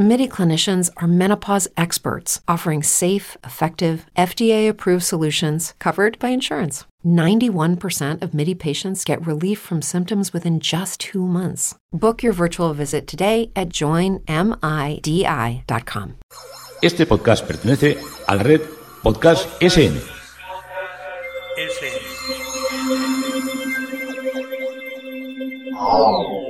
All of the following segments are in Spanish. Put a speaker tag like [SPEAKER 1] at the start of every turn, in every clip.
[SPEAKER 1] MIDI clinicians are menopause experts offering safe, effective, FDA approved solutions covered by insurance. 91% of MIDI patients get relief from symptoms within just two months. Book your virtual visit today at joinmidi.com.
[SPEAKER 2] Este podcast pertenece a la red Podcast SN.
[SPEAKER 3] A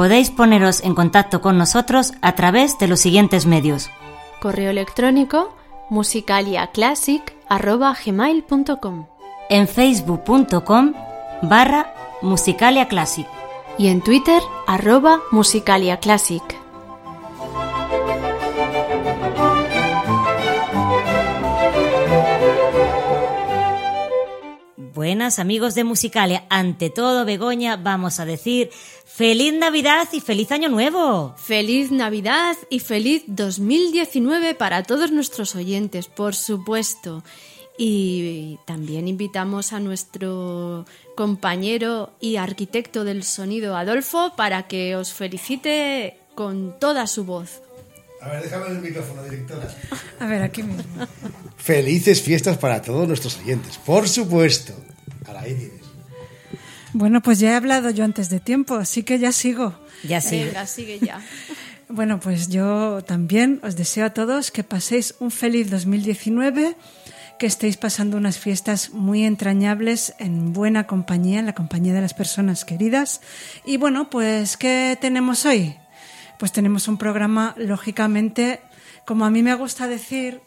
[SPEAKER 3] Podéis poneros en contacto con nosotros a través de los siguientes medios.
[SPEAKER 4] Correo electrónico musicaliaclassic.gmail.com
[SPEAKER 3] En facebook.com barra Musicalia Classic.
[SPEAKER 4] y en Twitter arroba musicaliaclassic.
[SPEAKER 3] Buenas amigos de Musicalia. Ante todo, Begoña, vamos a decir feliz Navidad y feliz Año Nuevo.
[SPEAKER 4] Feliz Navidad y feliz 2019 para todos nuestros oyentes, por supuesto. Y también invitamos a nuestro compañero y arquitecto del sonido, Adolfo, para que os felicite con toda su voz.
[SPEAKER 5] A ver, déjame el micrófono, directora.
[SPEAKER 6] A ver, aquí mismo.
[SPEAKER 5] Felices fiestas para todos nuestros oyentes, por supuesto. Ahí tienes.
[SPEAKER 6] Bueno, pues ya he hablado yo antes de tiempo, así que ya sigo.
[SPEAKER 3] Ya sí.
[SPEAKER 4] Venga, sigue ya.
[SPEAKER 6] Bueno, pues yo también os deseo a todos que paséis un feliz 2019, que estéis pasando unas fiestas muy entrañables en buena compañía, en la compañía de las personas queridas. Y bueno, pues ¿qué tenemos hoy? Pues tenemos un programa, lógicamente, como a mí me gusta decir,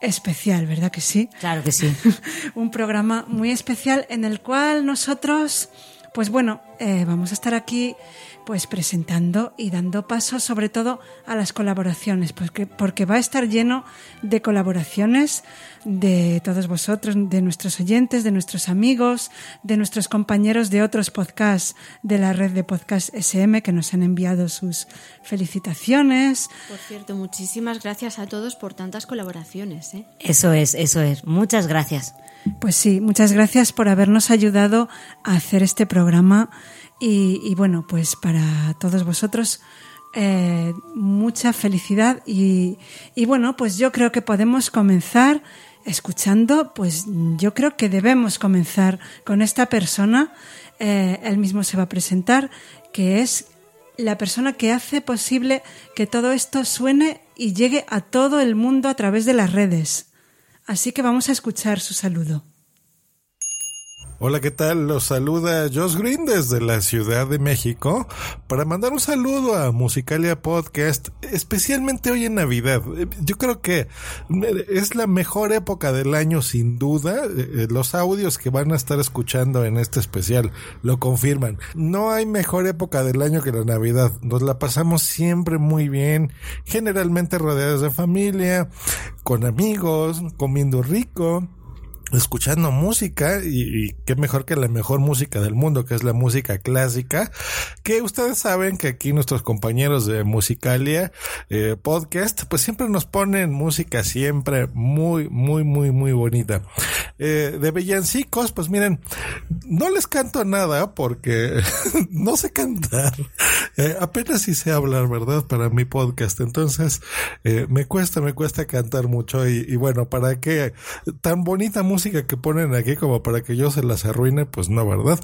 [SPEAKER 6] especial, ¿verdad que sí?
[SPEAKER 3] Claro que sí.
[SPEAKER 6] un programa muy especial en el cual nosotros, pues bueno, eh, vamos a estar aquí pues presentando y dando paso sobre todo a las colaboraciones, porque, porque va a estar lleno de colaboraciones de todos vosotros, de nuestros oyentes, de nuestros amigos, de nuestros compañeros de otros podcasts de la red de podcast SM que nos han enviado sus felicitaciones.
[SPEAKER 4] Por cierto, muchísimas gracias a todos por tantas colaboraciones. ¿eh?
[SPEAKER 3] Eso es, eso es. Muchas gracias.
[SPEAKER 6] Pues sí, muchas gracias por habernos ayudado a hacer este programa y, y bueno, pues para todos vosotros eh, mucha felicidad y, y bueno, pues yo creo que podemos comenzar escuchando, pues yo creo que debemos comenzar con esta persona, eh, él mismo se va a presentar, que es la persona que hace posible que todo esto suene y llegue a todo el mundo a través de las redes. Así que vamos a escuchar su saludo.
[SPEAKER 7] Hola, ¿qué tal? Los saluda Josh Green desde la Ciudad de México para mandar un saludo a Musicalia Podcast, especialmente hoy en Navidad. Yo creo que es la mejor época del año sin duda. Eh, Los audios que van a estar escuchando en este especial lo confirman. No hay mejor época del año que la Navidad. Nos la pasamos siempre muy bien, generalmente rodeados de familia, con amigos, comiendo rico escuchando música y, y, qué mejor que la mejor música del mundo que es la música clásica que ustedes saben que aquí nuestros compañeros de Musicalia eh, podcast pues siempre nos ponen música siempre muy muy muy muy bonita eh, de villancicos pues miren no les canto nada porque no sé cantar Eh, apenas hice hablar, ¿verdad? Para mi podcast. Entonces, me cuesta, me cuesta cantar mucho. Y, y, bueno, ¿para qué? Tan bonita música que ponen aquí como para que yo se las arruine, pues no, ¿verdad?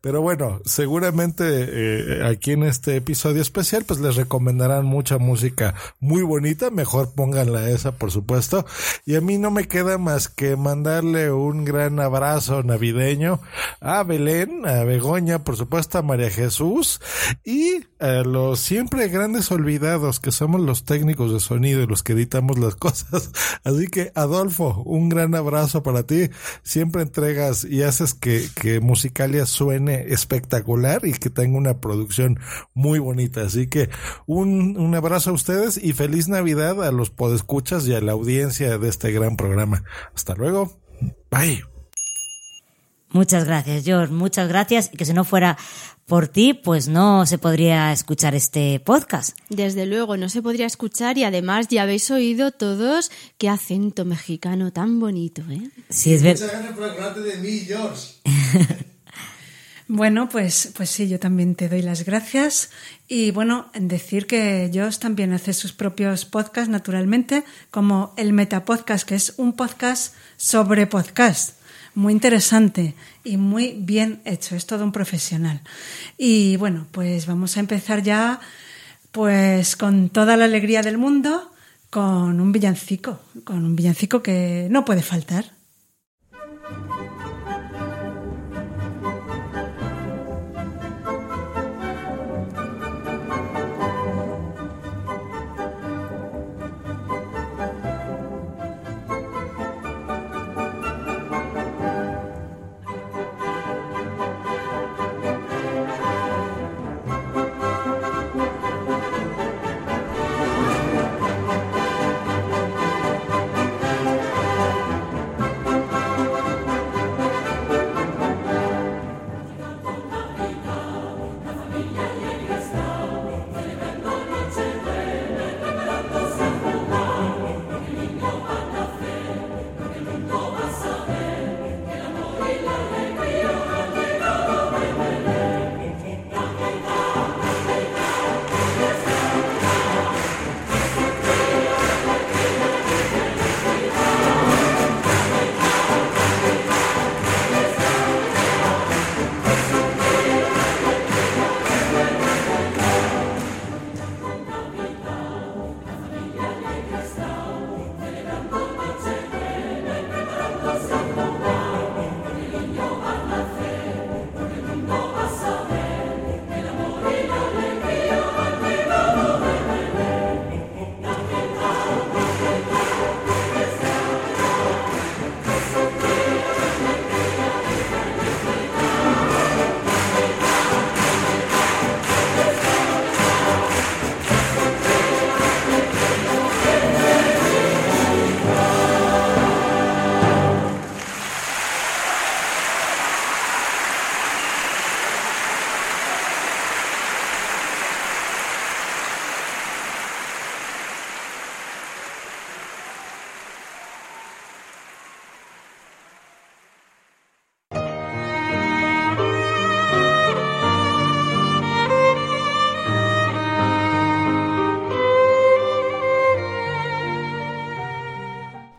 [SPEAKER 7] Pero bueno, seguramente eh, aquí en este episodio especial, pues les recomendarán mucha música muy bonita. Mejor pónganla esa, por supuesto. Y a mí no me queda más que mandarle un gran abrazo navideño a Belén, a Begoña, por supuesto, a María Jesús y a los siempre grandes olvidados que somos los técnicos de sonido y los que editamos las cosas. Así que, Adolfo, un gran abrazo para ti. Siempre entregas y haces que, que Musicalia suene espectacular y que tenga una producción muy bonita. Así que un, un abrazo a ustedes y feliz Navidad a los podescuchas y a la audiencia de este gran programa. Hasta luego. Bye.
[SPEAKER 3] Muchas gracias, George. Muchas gracias. Y que si no fuera por ti, pues no se podría escuchar este podcast.
[SPEAKER 4] Desde luego, no se podría escuchar y además ya habéis oído todos qué acento mexicano tan bonito, ¿eh?
[SPEAKER 3] Sí, es verdad.
[SPEAKER 5] Muchas gracias por acordarte de mí, George.
[SPEAKER 6] Bueno, pues, pues sí, yo también te doy las gracias. Y bueno, decir que Josh también hace sus propios podcasts, naturalmente, como el Metapodcast, que es un podcast sobre podcast. Muy interesante y muy bien hecho. Es todo un profesional. Y bueno, pues vamos a empezar ya, pues con toda la alegría del mundo, con un villancico, con un villancico que no puede faltar.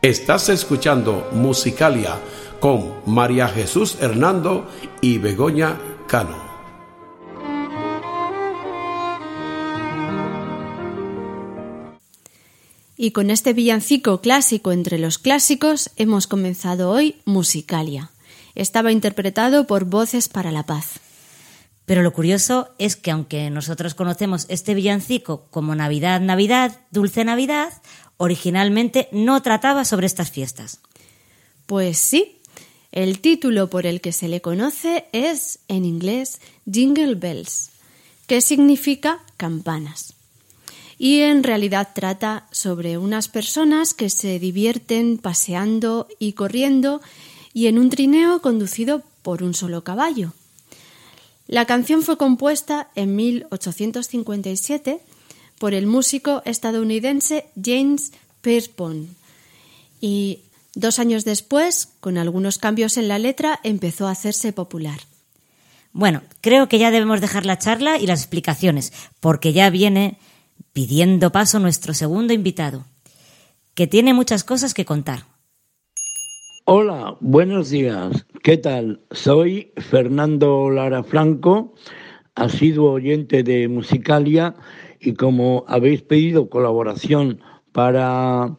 [SPEAKER 8] Estás escuchando Musicalia con María Jesús Hernando y Begoña Cano.
[SPEAKER 4] Y con este villancico clásico entre los clásicos hemos comenzado hoy Musicalia. Estaba interpretado por Voces para la Paz.
[SPEAKER 3] Pero lo curioso es que aunque nosotros conocemos este villancico como Navidad, Navidad, Dulce Navidad, originalmente no trataba sobre estas fiestas.
[SPEAKER 4] Pues sí, el título por el que se le conoce es, en inglés, Jingle Bells, que significa campanas. Y en realidad trata sobre unas personas que se divierten paseando y corriendo y en un trineo conducido por un solo caballo. La canción fue compuesta en 1857 por el músico estadounidense James Pierpont y dos años después, con algunos cambios en la letra, empezó a hacerse popular.
[SPEAKER 3] Bueno, creo que ya debemos dejar la charla y las explicaciones, porque ya viene pidiendo paso nuestro segundo invitado, que tiene muchas cosas que contar.
[SPEAKER 9] Hola, buenos días. ¿Qué tal? Soy Fernando Lara Franco, asiduo oyente de Musicalia y como habéis pedido colaboración para,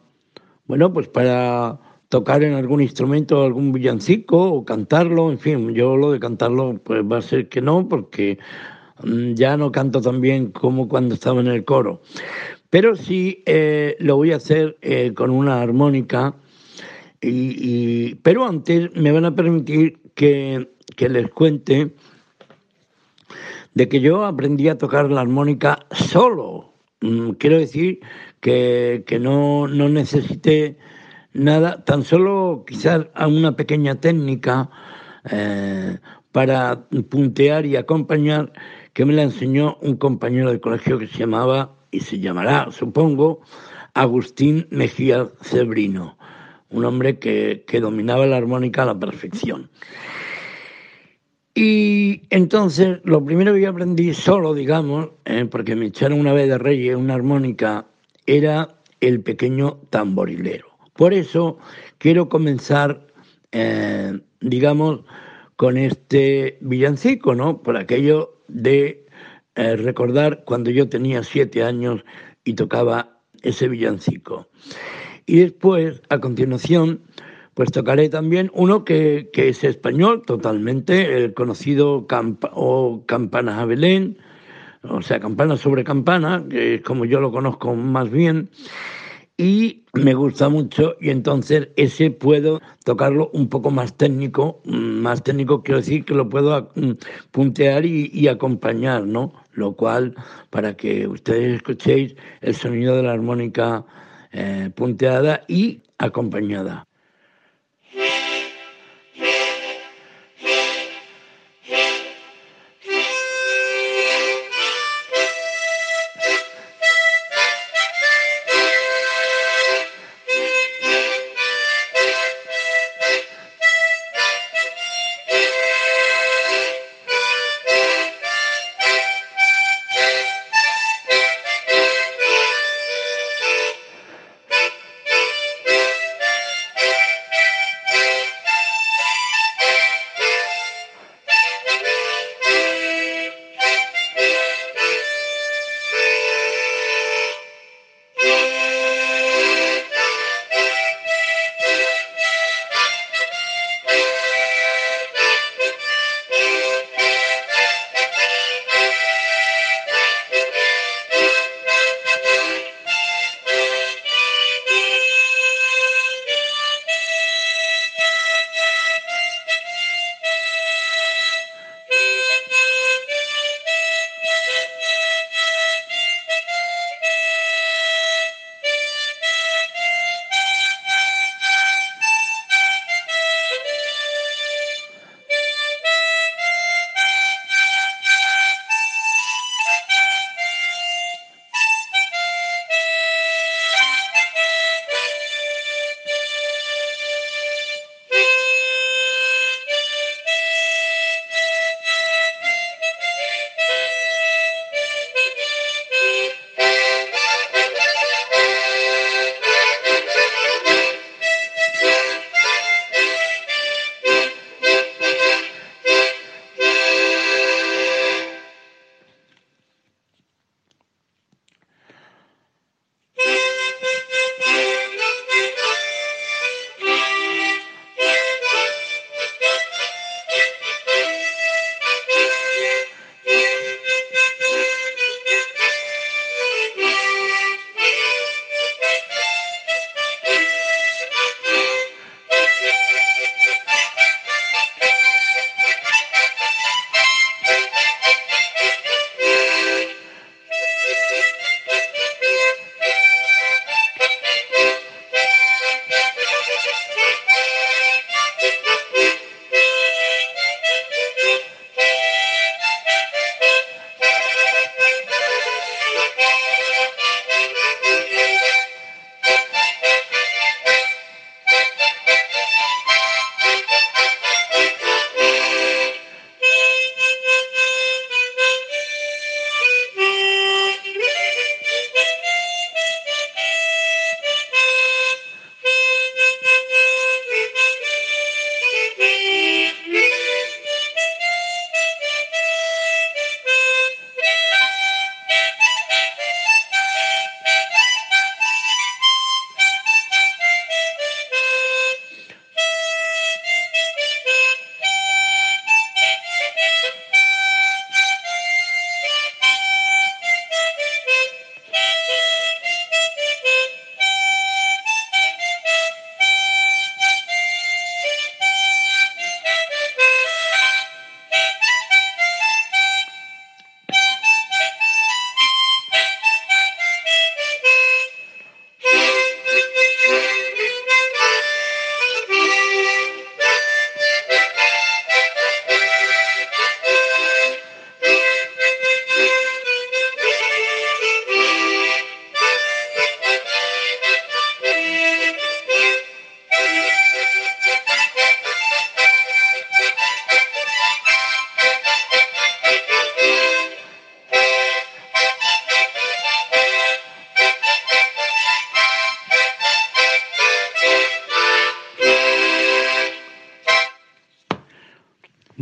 [SPEAKER 9] bueno, pues para tocar en algún instrumento algún villancico o cantarlo, en fin, yo lo de cantarlo pues va a ser que no, porque mm, ya no canto tan bien como cuando estaba en el coro. Pero sí eh, lo voy a hacer eh, con una armónica, y, pero antes me van a permitir que, que les cuente de que yo aprendí a tocar la armónica solo. Mm, quiero decir que, que no, no necesité nada, tan solo quizás una pequeña técnica eh, para puntear y acompañar que me la enseñó un compañero de colegio que se llamaba y se llamará, supongo, Agustín Mejía Cebrino, un hombre que, dominaba la armónica a la perfección. Y entonces lo primero que yo aprendí solo, digamos, eh, porque me echaron una vez de reyes una armónica, era el pequeño tamborilero. Por eso quiero comenzar, eh, digamos, con este villancico, ¿no? Por aquello de eh, recordar cuando yo tenía siete años y tocaba ese villancico. Y después, a continuación, pues tocaré también uno que, es español totalmente, el conocido o Campanas a Belén, o sea, Campana sobre Campana, que es como yo lo conozco más bien, y me gusta mucho y entonces ese puedo tocarlo un poco más técnico, más técnico quiero decir que lo puedo mm, puntear y, acompañar, ¿no? Lo cual, para que ustedes escuchéis el sonido de la armónica eh, punteada y acompañada.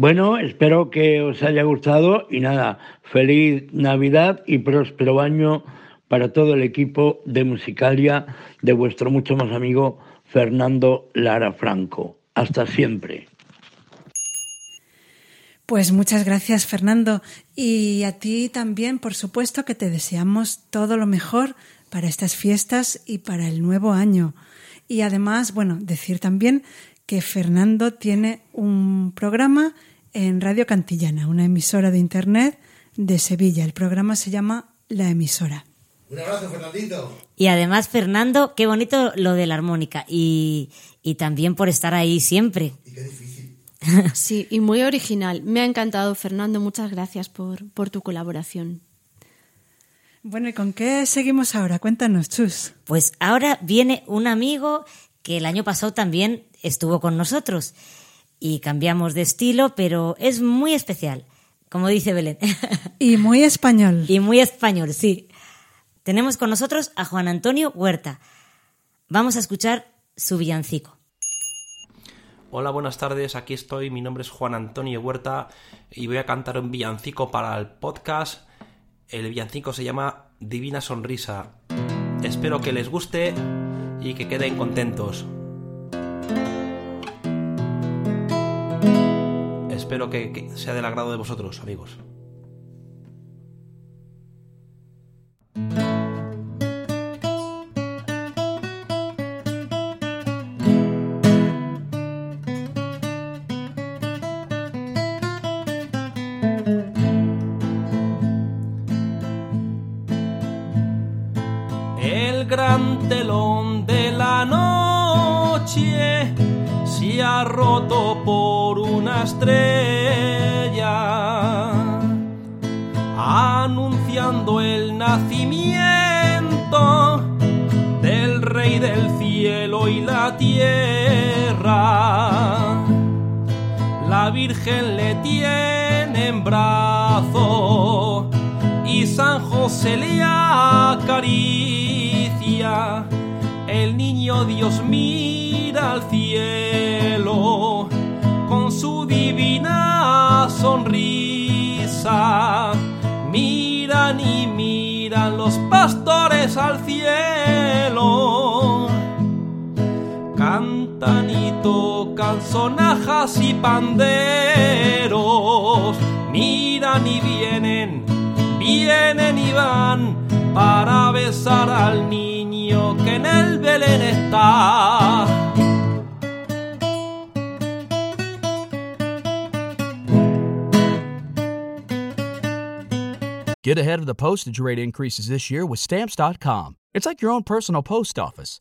[SPEAKER 9] Bueno, espero que os haya gustado y nada, feliz Navidad y próspero año para todo el equipo de Musicalia de vuestro mucho más amigo Fernando Lara Franco. Hasta siempre.
[SPEAKER 6] Pues muchas gracias Fernando y a ti también, por supuesto, que te deseamos todo lo mejor para estas fiestas y para el nuevo año. Y además, bueno, decir también que Fernando tiene un programa en Radio Cantillana, una emisora de Internet de Sevilla. El programa se llama La emisora.
[SPEAKER 5] Un abrazo, Fernandito.
[SPEAKER 3] Y además, Fernando, qué bonito lo de la armónica y, y también por estar ahí siempre.
[SPEAKER 5] Y qué difícil.
[SPEAKER 4] Sí, y muy original. Me ha encantado, Fernando. Muchas gracias por, por tu colaboración.
[SPEAKER 6] Bueno, ¿y con qué seguimos ahora? Cuéntanos, Chus.
[SPEAKER 3] Pues ahora viene un amigo que el año pasado también estuvo con nosotros y cambiamos de estilo, pero es muy especial, como dice Belén.
[SPEAKER 6] Y muy español.
[SPEAKER 3] y muy español, sí. Tenemos con nosotros a Juan Antonio Huerta. Vamos a escuchar su villancico.
[SPEAKER 10] Hola, buenas tardes, aquí estoy, mi nombre es Juan Antonio Huerta y voy a cantar un villancico para el podcast. El villancico se llama Divina Sonrisa. Espero que les guste y que queden contentos. Espero que, sea del agrado de vosotros, amigos. El gran telón de la noche se ha roto por una estrella, Virgen le tiene en brazo y San José le acaricia. El niño Dios mira al cielo con su divina sonrisa. Miran y miran los pastores al cielo. Cantan y tocan sonajas y panderos. Miran y vienen vienen y van para besar al niño que en el Belén está.
[SPEAKER 11] Get ahead of the postage rate increases this year with Stamps.com. It's like your own personal post office.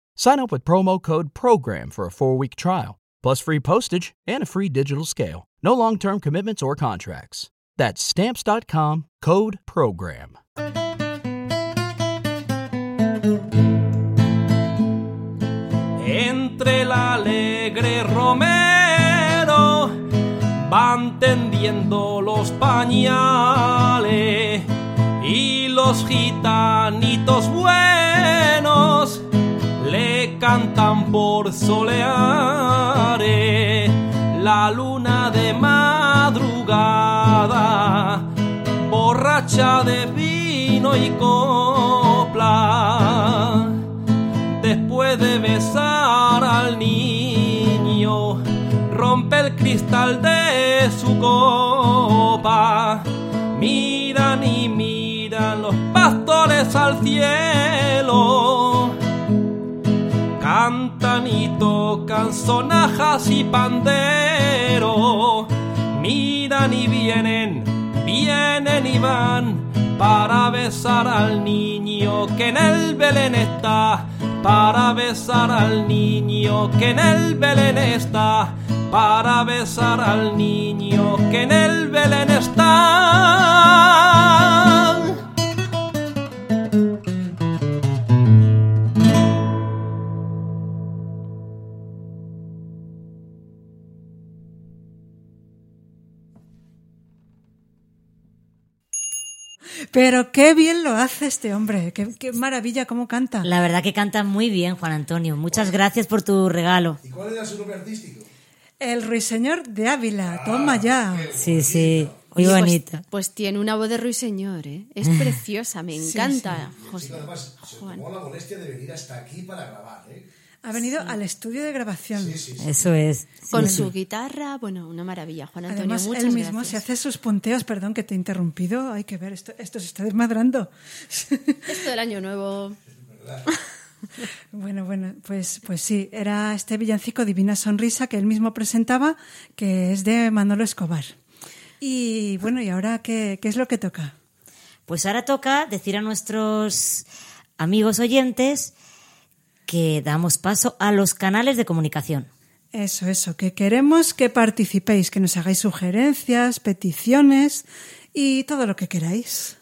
[SPEAKER 11] Sign up with promo code PROGRAM for a four week trial, plus free postage and a free digital scale. No long term commitments or contracts. That's Stamps.com code PROGRAM.
[SPEAKER 10] Entre el alegre romero van tendiendo los pañales y los gitanitos cantan por soleare la luna de madrugada borracha de vino y copla. Después de besar al niño rompe el cristal de su copa. Miran y miran los pastores al cielo cantan y tocan sonajas y panderos miran y vienen vienen y van para besar al niño que en el Belén está. Para besar al niño que en el Belén está. Para besar al niño que en el Belén está.
[SPEAKER 6] Pero qué bien lo hace este hombre, qué, qué maravilla cómo canta.
[SPEAKER 3] La verdad que canta muy bien, Juan Antonio. Muchas gracias por tu regalo.
[SPEAKER 5] ¿Y cuál era su nombre artístico?
[SPEAKER 6] El ruiseñor de Ávila, toma ya.
[SPEAKER 3] Sí, sí, muy
[SPEAKER 4] Pues-
[SPEAKER 3] bonita.
[SPEAKER 4] Pues, tiene una voz de ruiseñor, ¿eh? Es preciosa, me
[SPEAKER 6] Sí,
[SPEAKER 4] encanta.
[SPEAKER 5] Sí,
[SPEAKER 4] José.
[SPEAKER 5] además, se tomó la molestia de venir hasta aquí para grabar, ¿eh?
[SPEAKER 6] Ha venido al estudio de grabación.
[SPEAKER 3] Eso es.
[SPEAKER 4] Con
[SPEAKER 3] Sí,
[SPEAKER 4] su guitarra, bueno, una maravilla. Juan Antonio,
[SPEAKER 6] Además,
[SPEAKER 4] muchas
[SPEAKER 6] él mismo
[SPEAKER 4] gracias.
[SPEAKER 6] se hace sus punteos, perdón que te he interrumpido, hay que ver, esto, esto se está desmadrando.
[SPEAKER 4] Esto del año nuevo.
[SPEAKER 6] Bueno, bueno, pues, pues sí, era este villancico Divina Sonrisa que él mismo presentaba, que es de Manolo Escobar. Y bueno, ¿y ahora qué, qué es lo que toca?
[SPEAKER 3] Pues ahora toca decir a nuestros amigos oyentes que damos paso a los canales de comunicación.
[SPEAKER 6] Eso, eso, que queremos que participéis, que nos hagáis sugerencias, peticiones y todo lo que queráis.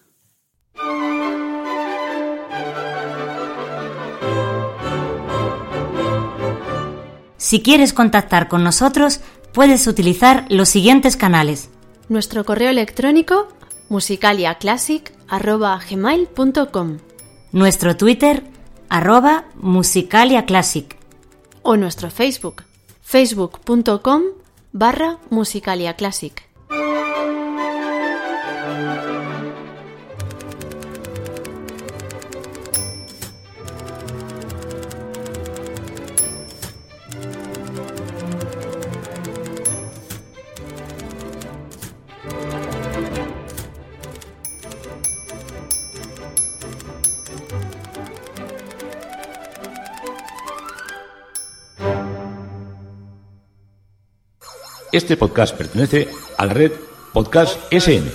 [SPEAKER 3] Si quieres contactar con nosotros, puedes utilizar los siguientes canales.
[SPEAKER 4] Nuestro correo electrónico musicaliaclassic.gmail.com
[SPEAKER 3] Nuestro Twitter, arroba musicaliaclassic.
[SPEAKER 4] o nuestro Facebook facebook.com barra musicaliaclassic.
[SPEAKER 2] Este podcast pertenece a la red Podcast SN.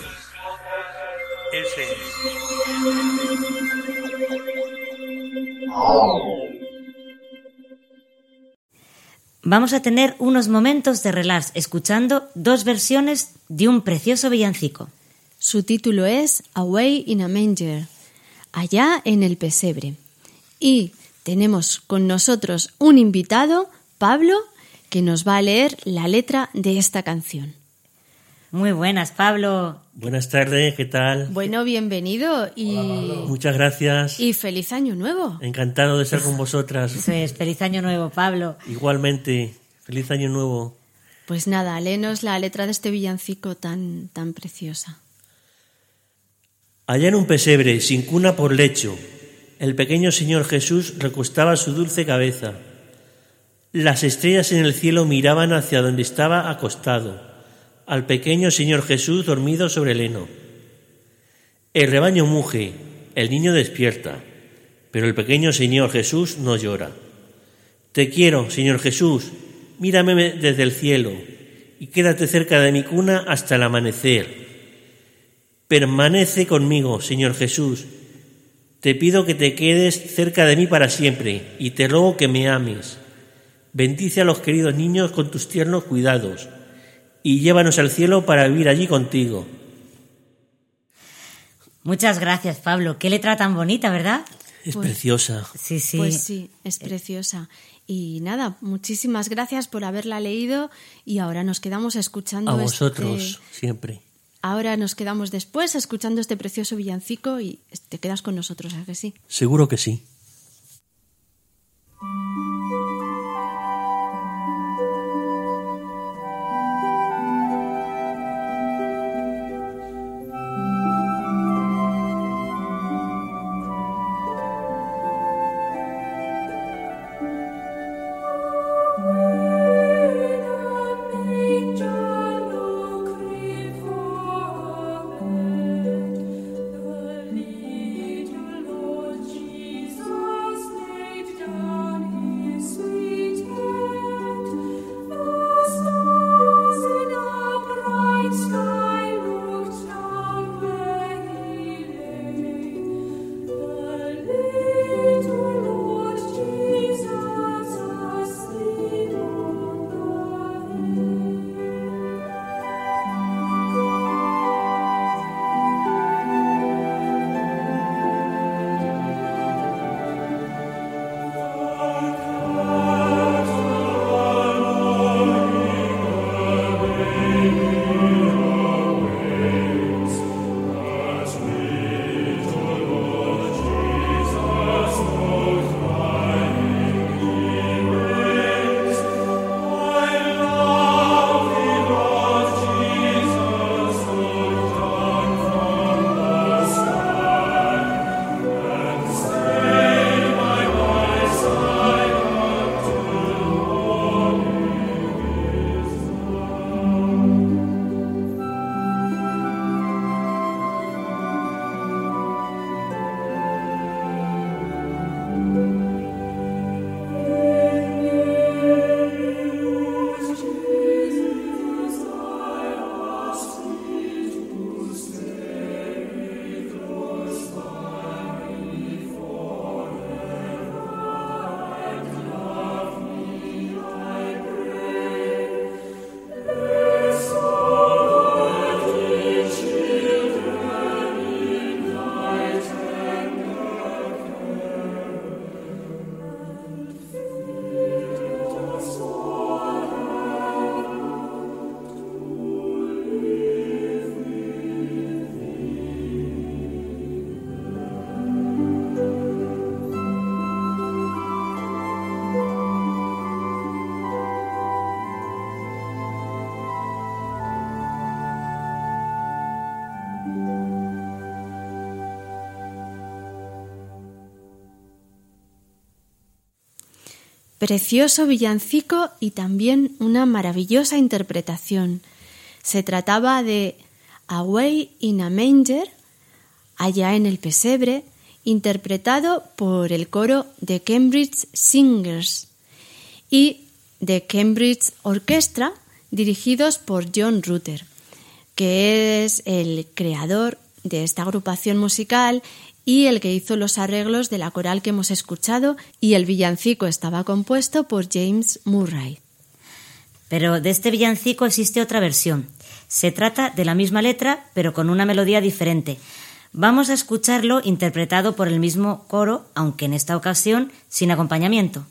[SPEAKER 3] Vamos a tener unos momentos de relax escuchando dos versiones de un precioso villancico.
[SPEAKER 4] Su título es Away in a Manger, allá en el pesebre. Y tenemos con nosotros un invitado, Pablo, que nos va a leer la letra de esta canción.
[SPEAKER 3] Muy buenas, Pablo.
[SPEAKER 12] Buenas tardes, ¿qué tal?
[SPEAKER 4] Bueno, bienvenido y,
[SPEAKER 12] Muchas gracias.
[SPEAKER 4] y feliz año nuevo.
[SPEAKER 12] Encantado de estar con vosotras.
[SPEAKER 3] Eso es, feliz año nuevo, Pablo.
[SPEAKER 12] Igualmente, feliz año nuevo.
[SPEAKER 4] Pues nada, léenos la letra de este villancico tan, tan preciosa.
[SPEAKER 12] Allá en un pesebre, sin cuna por lecho, el pequeño Señor Jesús recostaba su dulce cabeza. Las estrellas en el cielo miraban hacia donde estaba acostado, al pequeño Señor Jesús dormido sobre el heno. El rebaño muge, el niño despierta, pero el pequeño Señor Jesús no llora. Te quiero, Señor Jesús, mírame desde el cielo y quédate cerca de mi cuna hasta el amanecer. Permanece conmigo, Señor Jesús. Te pido que te quedes cerca de mí para siempre y te ruego que me ames. Bendice a los queridos niños con tus tiernos cuidados y llévanos al cielo para vivir allí contigo.
[SPEAKER 3] Muchas gracias, Pablo. Qué letra tan bonita, ¿verdad?
[SPEAKER 12] Es
[SPEAKER 4] Pues-
[SPEAKER 12] preciosa.
[SPEAKER 3] Sí, sí.
[SPEAKER 4] Pues sí, es preciosa. Y nada, muchísimas gracias por haberla leído y ahora nos quedamos escuchando
[SPEAKER 12] A
[SPEAKER 4] este-
[SPEAKER 12] vosotros siempre.
[SPEAKER 4] Ahora nos quedamos después escuchando este precioso villancico y te quedas con nosotros, ¿a que sí?
[SPEAKER 12] Seguro que sí.
[SPEAKER 4] Precioso villancico y también una maravillosa interpretación. Se trataba de Away in a Manger, allá en el pesebre, interpretado por el coro de Cambridge Singers y de Cambridge Orchestra, dirigidos por John Rutter, que es el creador de esta agrupación musical y el que hizo los arreglos de la coral que hemos escuchado y el villancico estaba compuesto por James Murray.
[SPEAKER 3] Pero de este villancico existe otra versión. Se trata de la misma letra, pero con una melodía diferente. Vamos a escucharlo interpretado por el mismo coro, aunque en esta ocasión sin acompañamiento.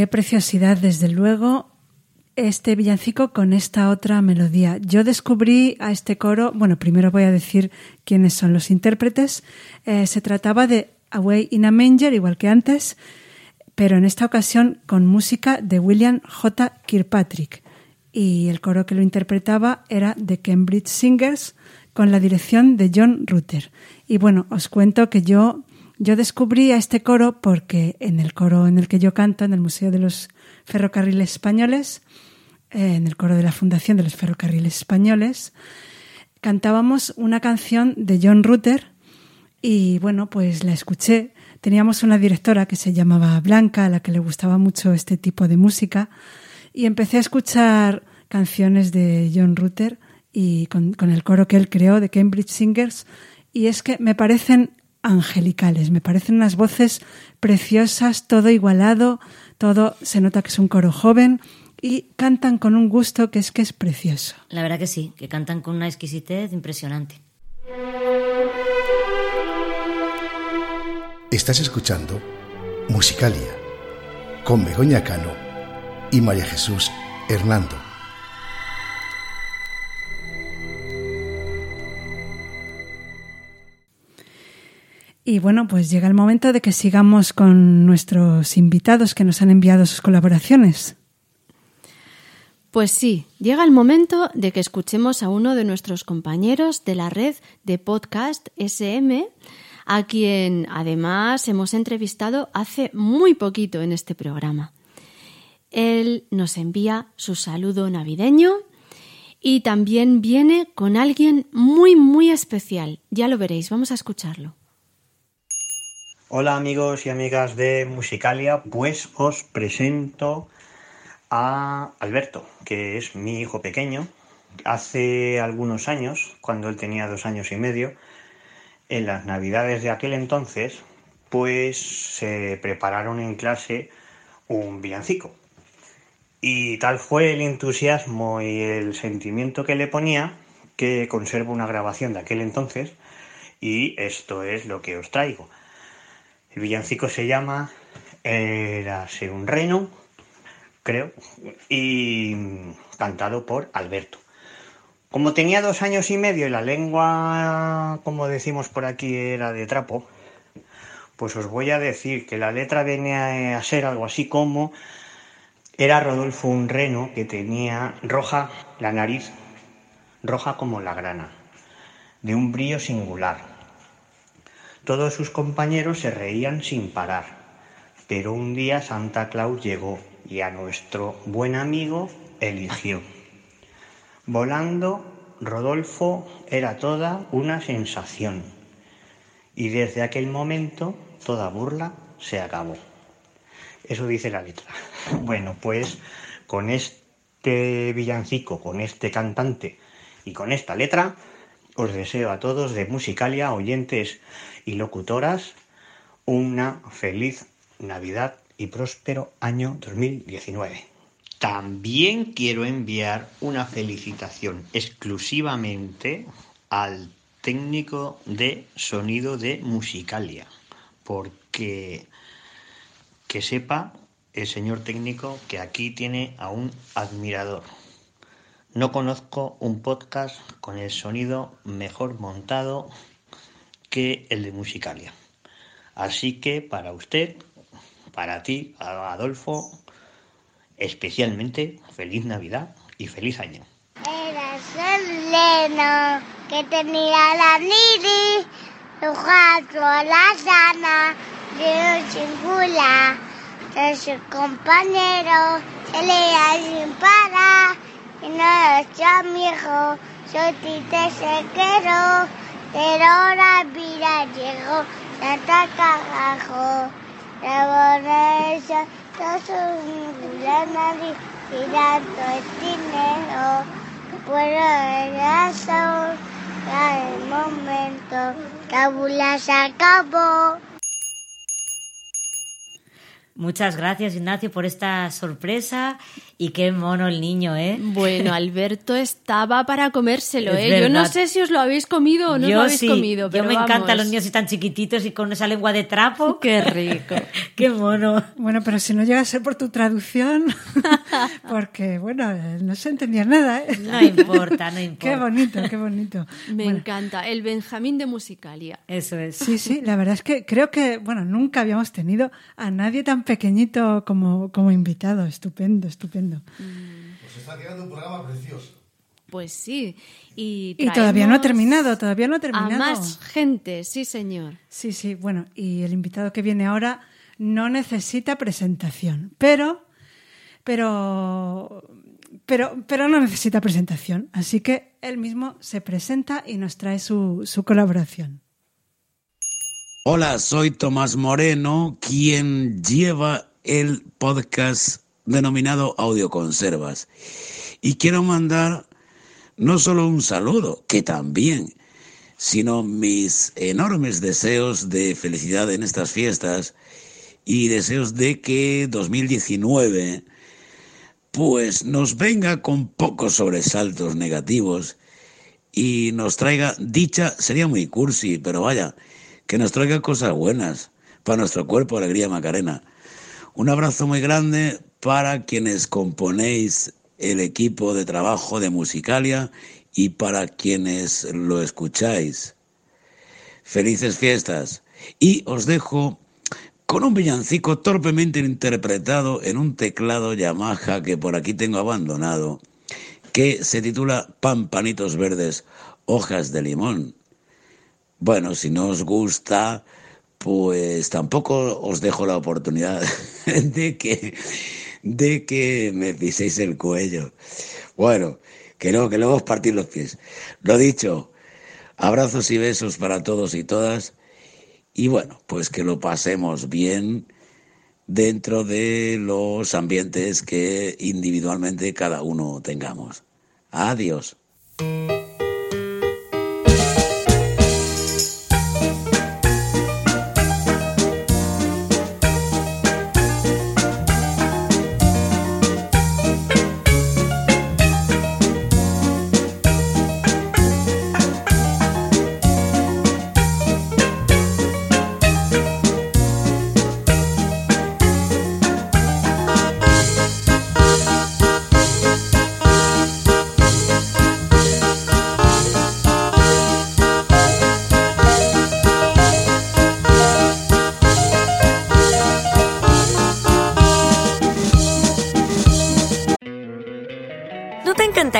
[SPEAKER 6] Qué preciosidad, desde luego, este villancico con esta otra melodía. Yo descubrí a este coro, bueno, primero voy a decir quiénes son los intérpretes. Eh, se trataba de Away in a Manger, igual que antes, pero en esta ocasión con música de William J. Kirkpatrick. Y el coro que lo interpretaba era The Cambridge Singers, con la dirección de John Rutter. Y bueno, os cuento que yo yo descubrí a este coro porque en el coro en el que yo canto, en el Museo de los Ferrocarriles Españoles, eh, en el coro de la Fundación de los Ferrocarriles Españoles, cantábamos una canción de John Rutter y bueno, pues la escuché. Teníamos una directora que se llamaba Blanca, a la que le gustaba mucho este tipo de música, y empecé a escuchar canciones de John Rutter y con, con el coro que él creó de Cambridge Singers, y es que me parecen angelicales. Me parecen unas voces preciosas, todo igualado, todo se nota que es un coro joven y cantan con un gusto que es que es precioso.
[SPEAKER 3] La verdad que sí, que cantan con una exquisitez impresionante.
[SPEAKER 5] Estás escuchando Musicalia con Begoña Cano y María Jesús Hernando.
[SPEAKER 6] Y bueno, pues llega el momento de que sigamos con nuestros invitados que nos han enviado sus colaboraciones.
[SPEAKER 4] Pues sí, llega el momento de que escuchemos a uno de nuestros compañeros de la red de podcast SM, a quien además hemos entrevistado hace muy poquito en este programa. Él nos envía su saludo navideño y también viene con alguien muy, muy especial. Ya lo veréis, vamos a escucharlo.
[SPEAKER 13] Hola amigos y amigas de Musicalia, pues os presento a Alberto, que es mi hijo pequeño. Hace algunos años, cuando él tenía dos años y medio, en las navidades de aquel entonces, pues se prepararon en clase un villancico. Y tal fue el entusiasmo y el sentimiento que le ponía que conservo una grabación de aquel entonces y esto es lo que os traigo. El villancico se llama Érase un reno, creo, y cantado por Alberto. Como tenía dos años y medio y la lengua, como decimos por aquí, era de trapo, pues os voy a decir que la letra venía a ser algo así como era Rodolfo un reno que tenía roja la nariz, roja como la grana, de un brillo singular todos sus compañeros se reían sin parar, pero un día Santa Claus llegó y a nuestro buen amigo eligió. Volando, Rodolfo era toda una sensación y desde aquel momento toda burla se acabó. Eso dice la letra. Bueno, pues con este villancico, con este cantante y con esta letra, os deseo a todos de Musicalia, oyentes y locutoras, una feliz Navidad y próspero año 2019. También quiero enviar una felicitación exclusivamente al técnico de sonido de Musicalia, porque que sepa el señor técnico que aquí tiene a un admirador. No conozco un podcast con el sonido mejor montado que el de Musicalia. Así que para usted, para ti, Adolfo, especialmente feliz Navidad y feliz año.
[SPEAKER 14] Eras el leno que tenía la niri, los cuatro la sana, de chingula, de su compañero, se leía sin parar, y no es amigo, yo te se quiero. Pero ahora vida llegó Santa Carajo, la borracha, todos la nariz y dando el dinero. Son, ya el momento, la bula se acabó.
[SPEAKER 3] Muchas gracias, Ignacio, por esta sorpresa. Y qué mono el niño, ¿eh?
[SPEAKER 4] Bueno, Alberto estaba para comérselo, ¿eh? Yo no sé si os lo habéis comido o no
[SPEAKER 3] Yo
[SPEAKER 4] lo habéis
[SPEAKER 3] sí.
[SPEAKER 4] comido, pero
[SPEAKER 3] Yo me
[SPEAKER 4] vamos.
[SPEAKER 3] encantan los niños así tan chiquititos y con esa lengua de trapo.
[SPEAKER 4] Qué rico.
[SPEAKER 3] qué mono.
[SPEAKER 6] Bueno, pero si no llega a ser por tu traducción, porque, bueno, eh, no se entendía nada, ¿eh?
[SPEAKER 3] No importa, no importa.
[SPEAKER 6] Qué bonito, qué bonito.
[SPEAKER 4] Me
[SPEAKER 6] Bueno,
[SPEAKER 4] encanta. El Benjamín de Musicalia.
[SPEAKER 3] Eso es.
[SPEAKER 6] Sí, sí, la verdad es que creo que, bueno, nunca habíamos tenido a nadie tan pequeñito como, como invitado. Estupendo, estupendo.
[SPEAKER 5] Pues está quedando un programa precioso.
[SPEAKER 4] Pues sí. Y,
[SPEAKER 6] Y todavía no ha terminado, todavía no ha
[SPEAKER 4] A
[SPEAKER 6] terminado.
[SPEAKER 4] más gente, sí, señor.
[SPEAKER 6] Sí, sí, bueno, y el invitado que viene ahora no necesita presentación, pero, pero, pero, pero no necesita presentación, así que él mismo se presenta y nos trae su, su colaboración.
[SPEAKER 15] Hola, soy Tomás Moreno, quien lleva el podcast denominado Audioconservas. Y quiero mandar no solo un saludo, que también, sino mis enormes deseos de felicidad en estas fiestas y deseos de que 2019 pues nos venga con pocos sobresaltos negativos y nos traiga dicha, sería muy cursi, pero vaya, que nos traiga cosas buenas para nuestro cuerpo, alegría Macarena. Un abrazo muy grande para quienes componéis el equipo de trabajo de Musicalia y para quienes lo escucháis. Felices fiestas. Y os dejo con un villancico torpemente interpretado en un teclado Yamaha que por aquí tengo abandonado, que se titula Pampanitos Verdes, hojas de limón. Bueno, si no os gusta, pues tampoco os dejo la oportunidad de que, de que me piséis el cuello. Bueno, que no, que luego os partís los pies. Lo dicho, abrazos y besos para todos y todas y bueno, pues que lo pasemos bien dentro de los ambientes que individualmente cada uno tengamos. Adiós.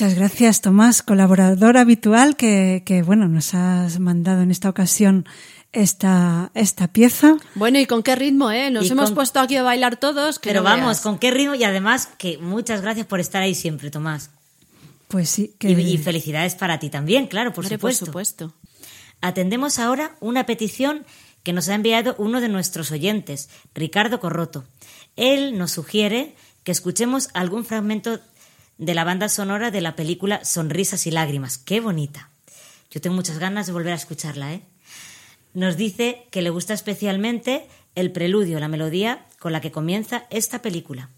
[SPEAKER 6] Muchas gracias, Tomás, colaborador habitual que, que, bueno, nos has mandado en esta ocasión esta, esta pieza.
[SPEAKER 4] Bueno, ¿y con qué ritmo, eh? Nos
[SPEAKER 3] Y
[SPEAKER 4] hemos
[SPEAKER 3] con-
[SPEAKER 4] puesto aquí a bailar todos. que
[SPEAKER 3] Pero
[SPEAKER 4] no
[SPEAKER 3] vamos,
[SPEAKER 4] veas.
[SPEAKER 3] con qué ritmo y además que muchas gracias por estar ahí siempre, Tomás.
[SPEAKER 6] Pues sí, que
[SPEAKER 3] Y, y felicidades para ti también, claro, por
[SPEAKER 4] Hombre, por
[SPEAKER 3] supuesto. Atendemos ahora una petición que nos ha enviado uno de nuestros oyentes, Ricardo Corroto. Él nos sugiere que escuchemos algún fragmento de la banda sonora de la película Sonrisas y Lágrimas. ¡Qué bonita! Yo tengo muchas ganas de volver a escucharla, ¿eh? Nos dice que le gusta especialmente el preludio, la melodía con la que comienza esta película.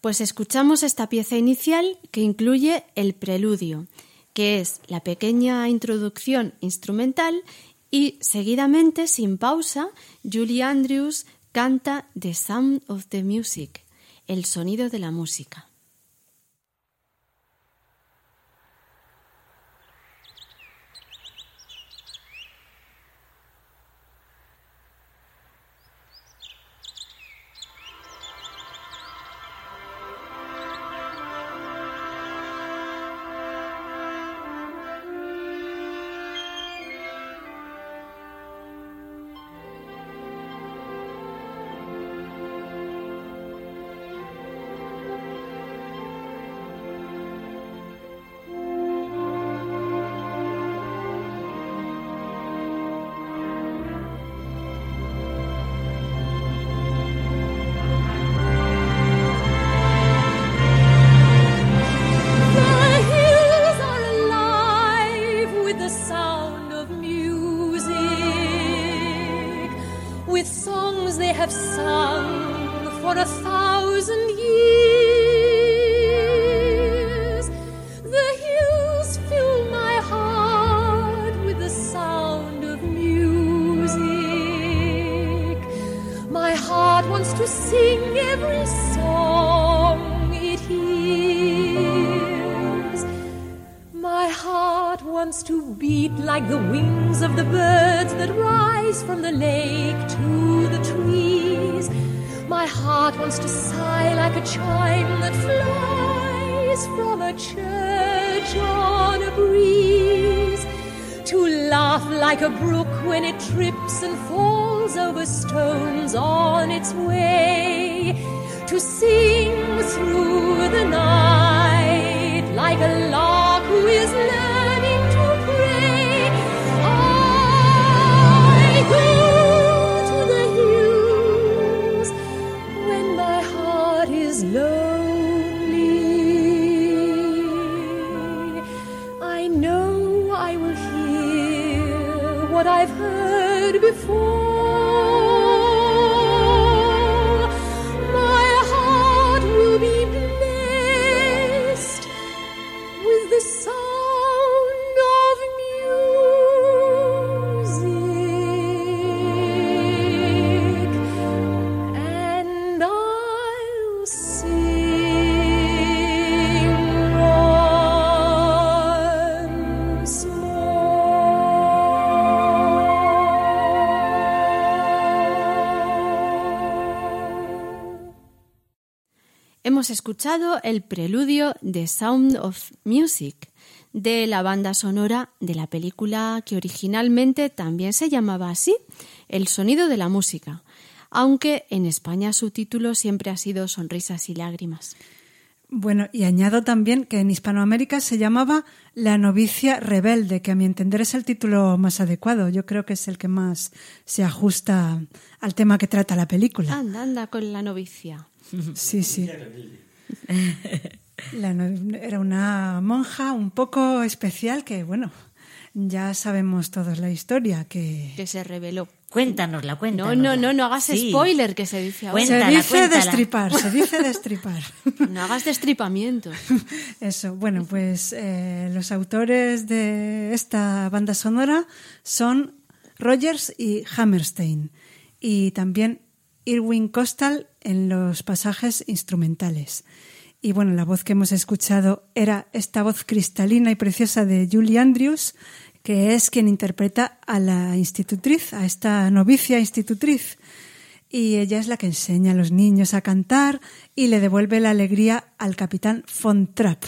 [SPEAKER 4] Pues escuchamos esta pieza inicial que incluye el preludio, que es la pequeña introducción instrumental y seguidamente, sin pausa, Julie Andrews canta The Sound of the Music, el sonido de la música. Hemos escuchado el preludio de Sound of Music de la banda sonora de la película que originalmente también se llamaba así, El sonido de la música, aunque en España su título siempre ha sido Sonrisas y lágrimas.
[SPEAKER 6] Bueno, y añado también que en Hispanoamérica se llamaba La novicia rebelde, que a mi entender es el título más adecuado. Yo creo que es el que más se ajusta al tema que trata la película.
[SPEAKER 4] Anda, anda con la novicia.
[SPEAKER 6] Sí, sí. La no- era una monja un poco especial que, bueno, ya sabemos todos la historia, que...
[SPEAKER 4] Que se reveló.
[SPEAKER 3] Cuéntanosla,
[SPEAKER 4] No,
[SPEAKER 3] cuéntanosla.
[SPEAKER 4] no, no, no hagas
[SPEAKER 3] Sí.
[SPEAKER 4] spoiler que se dice ahora.
[SPEAKER 6] se dice destripar, se dice destripar.
[SPEAKER 4] No hagas destripamientos.
[SPEAKER 6] Eso, bueno, pues eh, los autores de esta banda sonora son Rogers y Hammerstein y también Irwin Costal en los pasajes instrumentales. Y bueno, la voz que hemos escuchado era esta voz cristalina y preciosa de Julie Andrews, que es quien interpreta a la institutriz, a esta novicia institutriz. Y ella es la que enseña a los niños a cantar y le devuelve la alegría al capitán Von Trapp.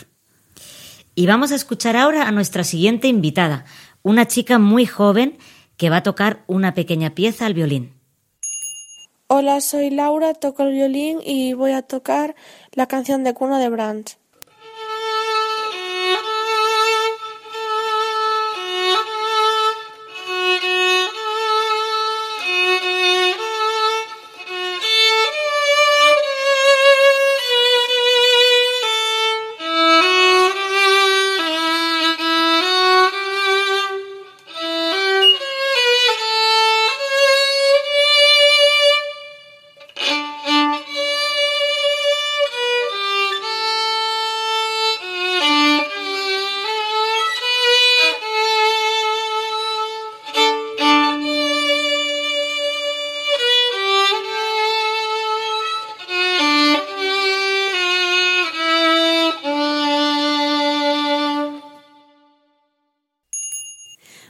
[SPEAKER 3] Y vamos a escuchar ahora a nuestra siguiente invitada, una chica muy joven que va a tocar una pequeña pieza al violín.
[SPEAKER 16] Hola, soy Laura, toco el violín y voy a tocar la canción de cuna de Brahms.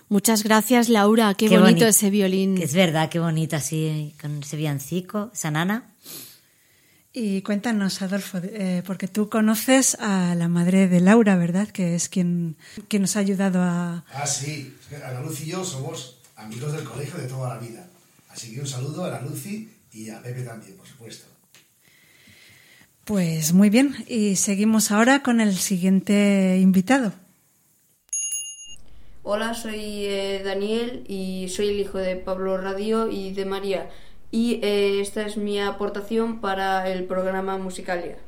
[SPEAKER 4] Muchas gracias, Laura. Qué, bonito
[SPEAKER 3] boni-
[SPEAKER 4] ese violín.
[SPEAKER 3] es verdad, qué bonito así, con ese villancico, esa nana.
[SPEAKER 6] Y cuéntanos, Adolfo, eh, porque tú conoces a la madre de Laura, ¿verdad? Que es quien, quien nos ha ayudado a...
[SPEAKER 5] Ah, sí. Ana Luz y yo somos amigos del colegio de toda la vida. Así que un saludo a Ana Lucy y a Pepe también, por supuesto.
[SPEAKER 6] Pues muy bien, y seguimos ahora con el siguiente invitado.
[SPEAKER 17] Hola, soy eh, Daniel y soy el hijo de Pablo Radio y de María. Y eh, esta es mi aportación para el programa Musicalia.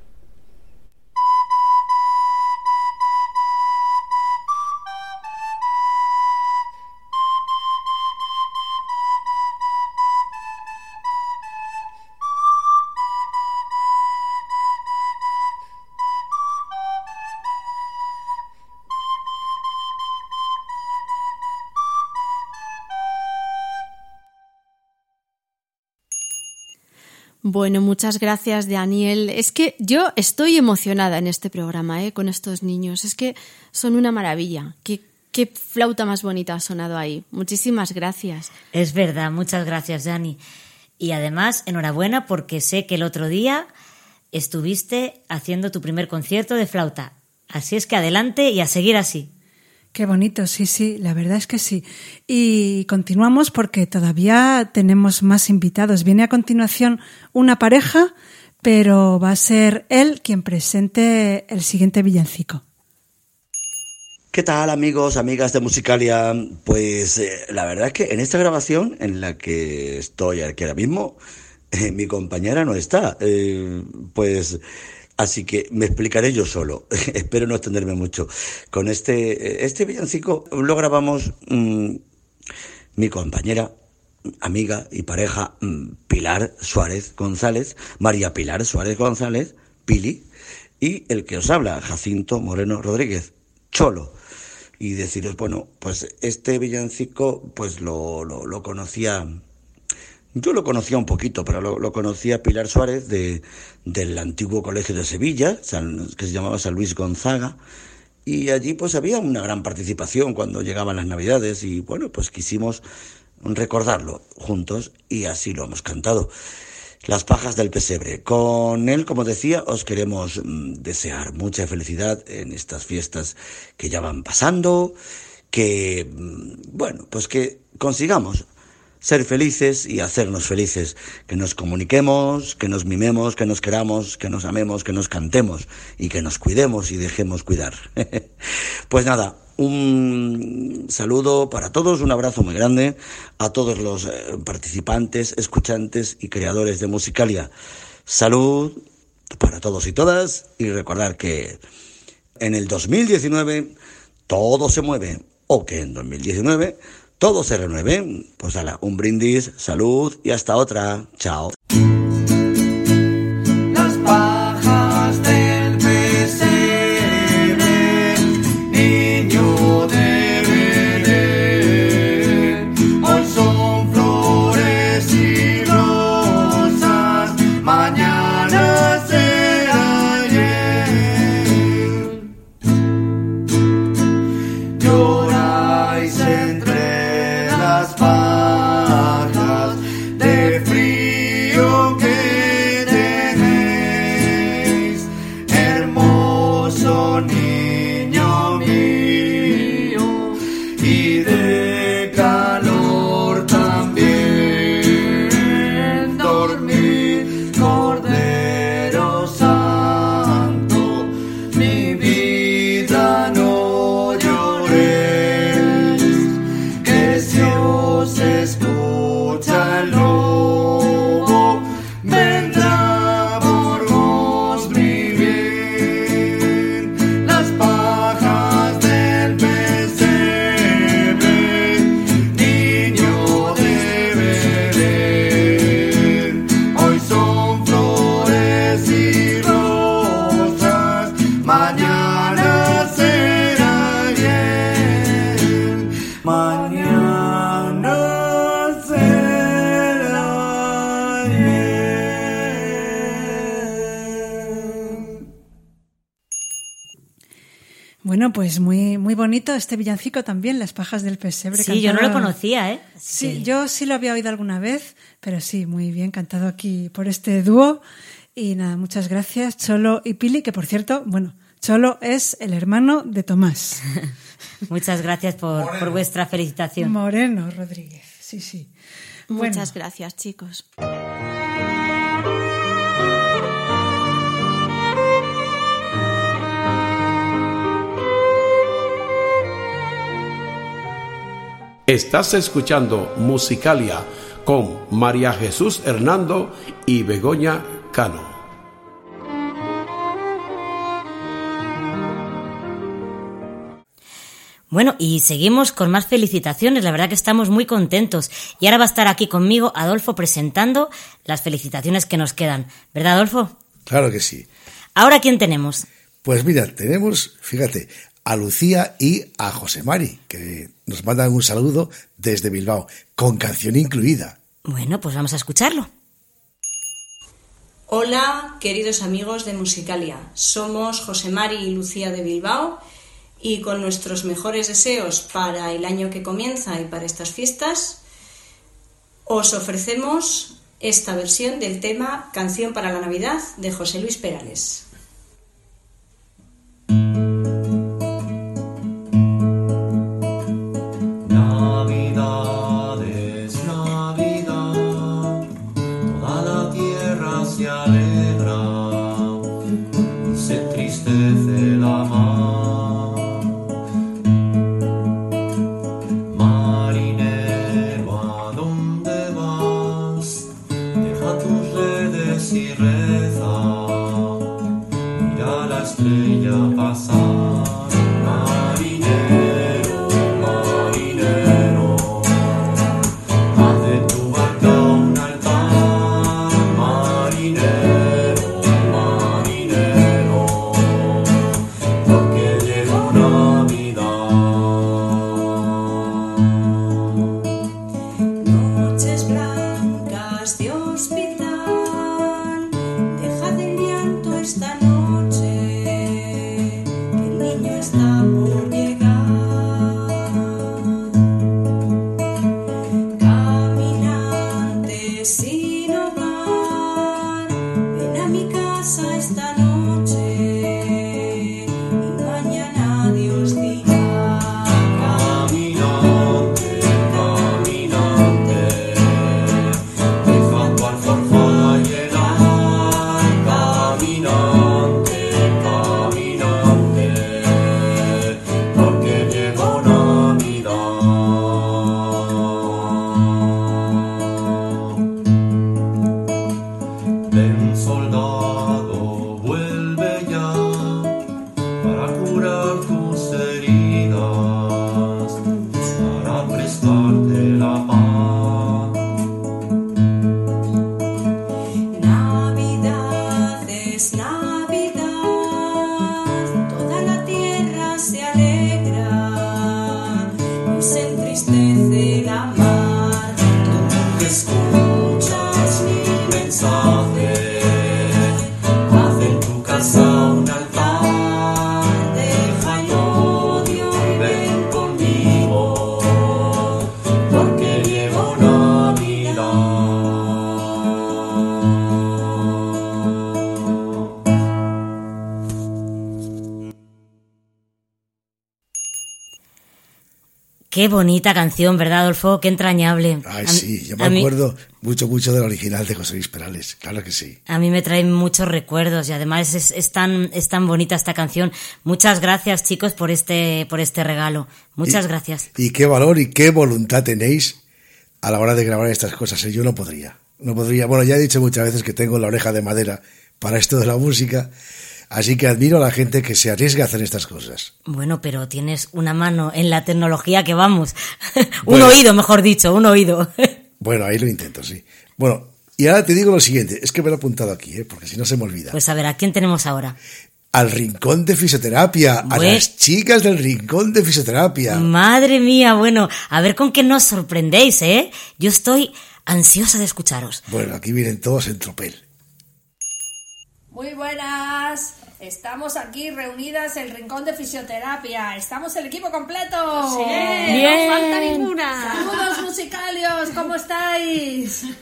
[SPEAKER 4] Bueno, muchas gracias, Daniel. Es que yo estoy emocionada en este programa, ¿eh? con estos niños. Es que son una maravilla. Qué, qué flauta más bonita ha sonado ahí. Muchísimas gracias.
[SPEAKER 3] Es verdad, muchas gracias, Dani. Y además, enhorabuena porque sé que el otro día estuviste haciendo tu primer concierto de flauta. Así es que adelante y a seguir así.
[SPEAKER 6] Qué bonito, sí, sí, la verdad es que sí. Y continuamos porque todavía tenemos más invitados. Viene a continuación una pareja, pero va a ser él quien presente el siguiente villancico.
[SPEAKER 18] ¿Qué tal amigos, amigas de Musicalia? Pues eh, la verdad es que en esta grabación en la que estoy aquí ahora mismo, eh, mi compañera no está. Eh, pues Así que me explicaré yo solo. Espero no extenderme mucho. Con este, este villancico lo grabamos mm, mi compañera, amiga y pareja mm, Pilar Suárez González, María Pilar Suárez González, Pili, y el que os habla, Jacinto Moreno Rodríguez, Cholo. Y deciros, bueno, pues este villancico, pues lo, lo, lo conocía yo lo conocía un poquito, pero lo, conocía Pilar Suárez de, del antiguo colegio de Sevilla, que se llamaba San Luis Gonzaga, y allí pues había una gran participación cuando llegaban las navidades y bueno, pues quisimos recordarlo juntos y así lo hemos cantado. Las pajas del pesebre. Con él, como decía, os queremos mm, desear mucha felicidad en estas fiestas que ya van pasando, que, mm, bueno, pues que consigamos ser felices y hacernos felices, que nos comuniquemos, que nos mimemos, que nos queramos, que nos amemos, que nos cantemos y que nos cuidemos y dejemos cuidar. pues nada, un saludo para todos, un abrazo muy grande a todos los eh, participantes, escuchantes y creadores de Musicalia. Salud para todos y todas y recordar que en el 2019 todo se mueve o que en 2019 todo se renueve. Pues ala, un brindis, salud y hasta otra. Chao.
[SPEAKER 6] Pues muy, muy bonito este villancico también, Las pajas del pesebre.
[SPEAKER 3] Sí, yo no lo conocía, ¿eh?
[SPEAKER 6] Sí, yo sí lo había oído alguna vez, pero sí, muy bien cantado aquí por este dúo. Y nada, muchas gracias, Cholo y Pili, que por cierto, bueno, Cholo es el hermano de Tomás.
[SPEAKER 3] muchas gracias por, por, vuestra felicitación.
[SPEAKER 6] Moreno Rodríguez, sí, sí.
[SPEAKER 4] Muchas gracias, chicos.
[SPEAKER 8] Estás escuchando Musicalia con María Jesús Hernando y Begoña Cano.
[SPEAKER 3] Bueno, y seguimos con más felicitaciones, la verdad que estamos muy contentos. Y ahora va a estar aquí conmigo Adolfo presentando las felicitaciones que nos quedan. ¿Verdad, Adolfo?
[SPEAKER 5] Claro que sí.
[SPEAKER 3] ¿Ahora quién tenemos?
[SPEAKER 5] Pues mira, tenemos, fíjate, a Lucía y a José Mari, que nos mandan un saludo desde Bilbao, con canción incluida.
[SPEAKER 3] Bueno, pues vamos a escucharlo.
[SPEAKER 19] Hola, queridos amigos de Musicalia. Somos José Mari y Lucía de Bilbao y con nuestros mejores deseos para el año que comienza y para estas fiestas, os ofrecemos esta versión del tema Canción para la Navidad de José Luis Perales. El
[SPEAKER 3] Qué bonita canción, ¿verdad, Adolfo? Qué entrañable.
[SPEAKER 5] Ay,
[SPEAKER 3] A
[SPEAKER 5] sí, yo me
[SPEAKER 3] mí-
[SPEAKER 5] acuerdo mucho, mucho del original de José Luis Perales. Claro que sí.
[SPEAKER 3] A mí me trae muchos recuerdos y además es, es tan, es tan bonita esta canción. Muchas gracias, chicos, por este, por este regalo. Muchas
[SPEAKER 5] Y-
[SPEAKER 3] gracias.
[SPEAKER 5] Y qué valor y qué voluntad tenéis a la hora de grabar estas cosas. ¿eh? Yo no podría. No podría. Bueno, ya he dicho muchas veces que tengo la oreja de madera para esto de la música. Así que admiro a la gente que se arriesga a hacer estas cosas.
[SPEAKER 3] Bueno, pero tienes una mano en la tecnología que vamos. un
[SPEAKER 5] Bueno.
[SPEAKER 3] oído, mejor dicho, un oído.
[SPEAKER 5] Bueno, ahí lo intento, sí. Bueno, y ahora te digo lo siguiente. Es que me lo he apuntado aquí, ¿eh? porque si no se me olvida.
[SPEAKER 3] pues a ver, ¿a quién tenemos ahora?
[SPEAKER 5] Al rincón de fisioterapia. A las chicas del rincón de fisioterapia.
[SPEAKER 3] Madre mía, bueno, a ver con qué nos sorprendéis, ¿eh? Yo estoy ansiosa de escucharos.
[SPEAKER 5] Bueno, aquí vienen todos en tropel.
[SPEAKER 20] Muy buenas. Estamos aquí reunidas en el rincón de fisioterapia. Estamos el equipo completo.
[SPEAKER 4] Sí.
[SPEAKER 20] No falta
[SPEAKER 4] Bien.
[SPEAKER 20] ninguna. Saludos musicalios, ¿cómo estáis?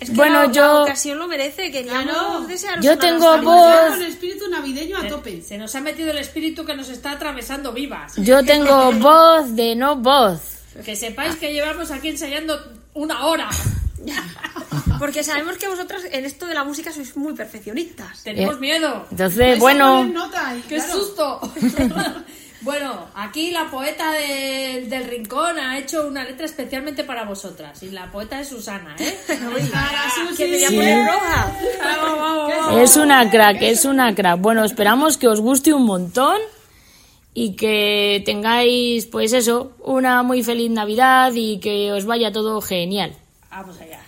[SPEAKER 4] Es que
[SPEAKER 21] Bueno,
[SPEAKER 4] la,
[SPEAKER 21] yo-
[SPEAKER 4] la ocasión lo merece. Queríamos
[SPEAKER 20] Claro.
[SPEAKER 4] desearos
[SPEAKER 21] Yo tengo voz-
[SPEAKER 20] el espíritu navideño a tope. Se nos ha metido el espíritu que nos está atravesando vivas.
[SPEAKER 21] Yo tengo voz de no voz.
[SPEAKER 20] Que sepáis que llevamos aquí ensayando una hora.
[SPEAKER 4] Porque sabemos que vosotras en esto de la música sois muy perfeccionistas.
[SPEAKER 20] Tenemos
[SPEAKER 21] Eh,
[SPEAKER 20] miedo.
[SPEAKER 21] entonces, bueno.
[SPEAKER 20] nota y ¡Qué susto! bueno, aquí la poeta de- del rincón ha hecho una letra especialmente para vosotras. Y la poeta es Susana, ¿eh?
[SPEAKER 4] que me voy a
[SPEAKER 21] Sí.
[SPEAKER 4] poner roja.
[SPEAKER 20] Vamos, vamos, vamos.
[SPEAKER 21] Es una crack, es una crack. Bueno, esperamos que os guste un montón y que tengáis, pues eso, una muy feliz Navidad y que os vaya todo genial.
[SPEAKER 20] Vamos allá.
[SPEAKER 22] Desde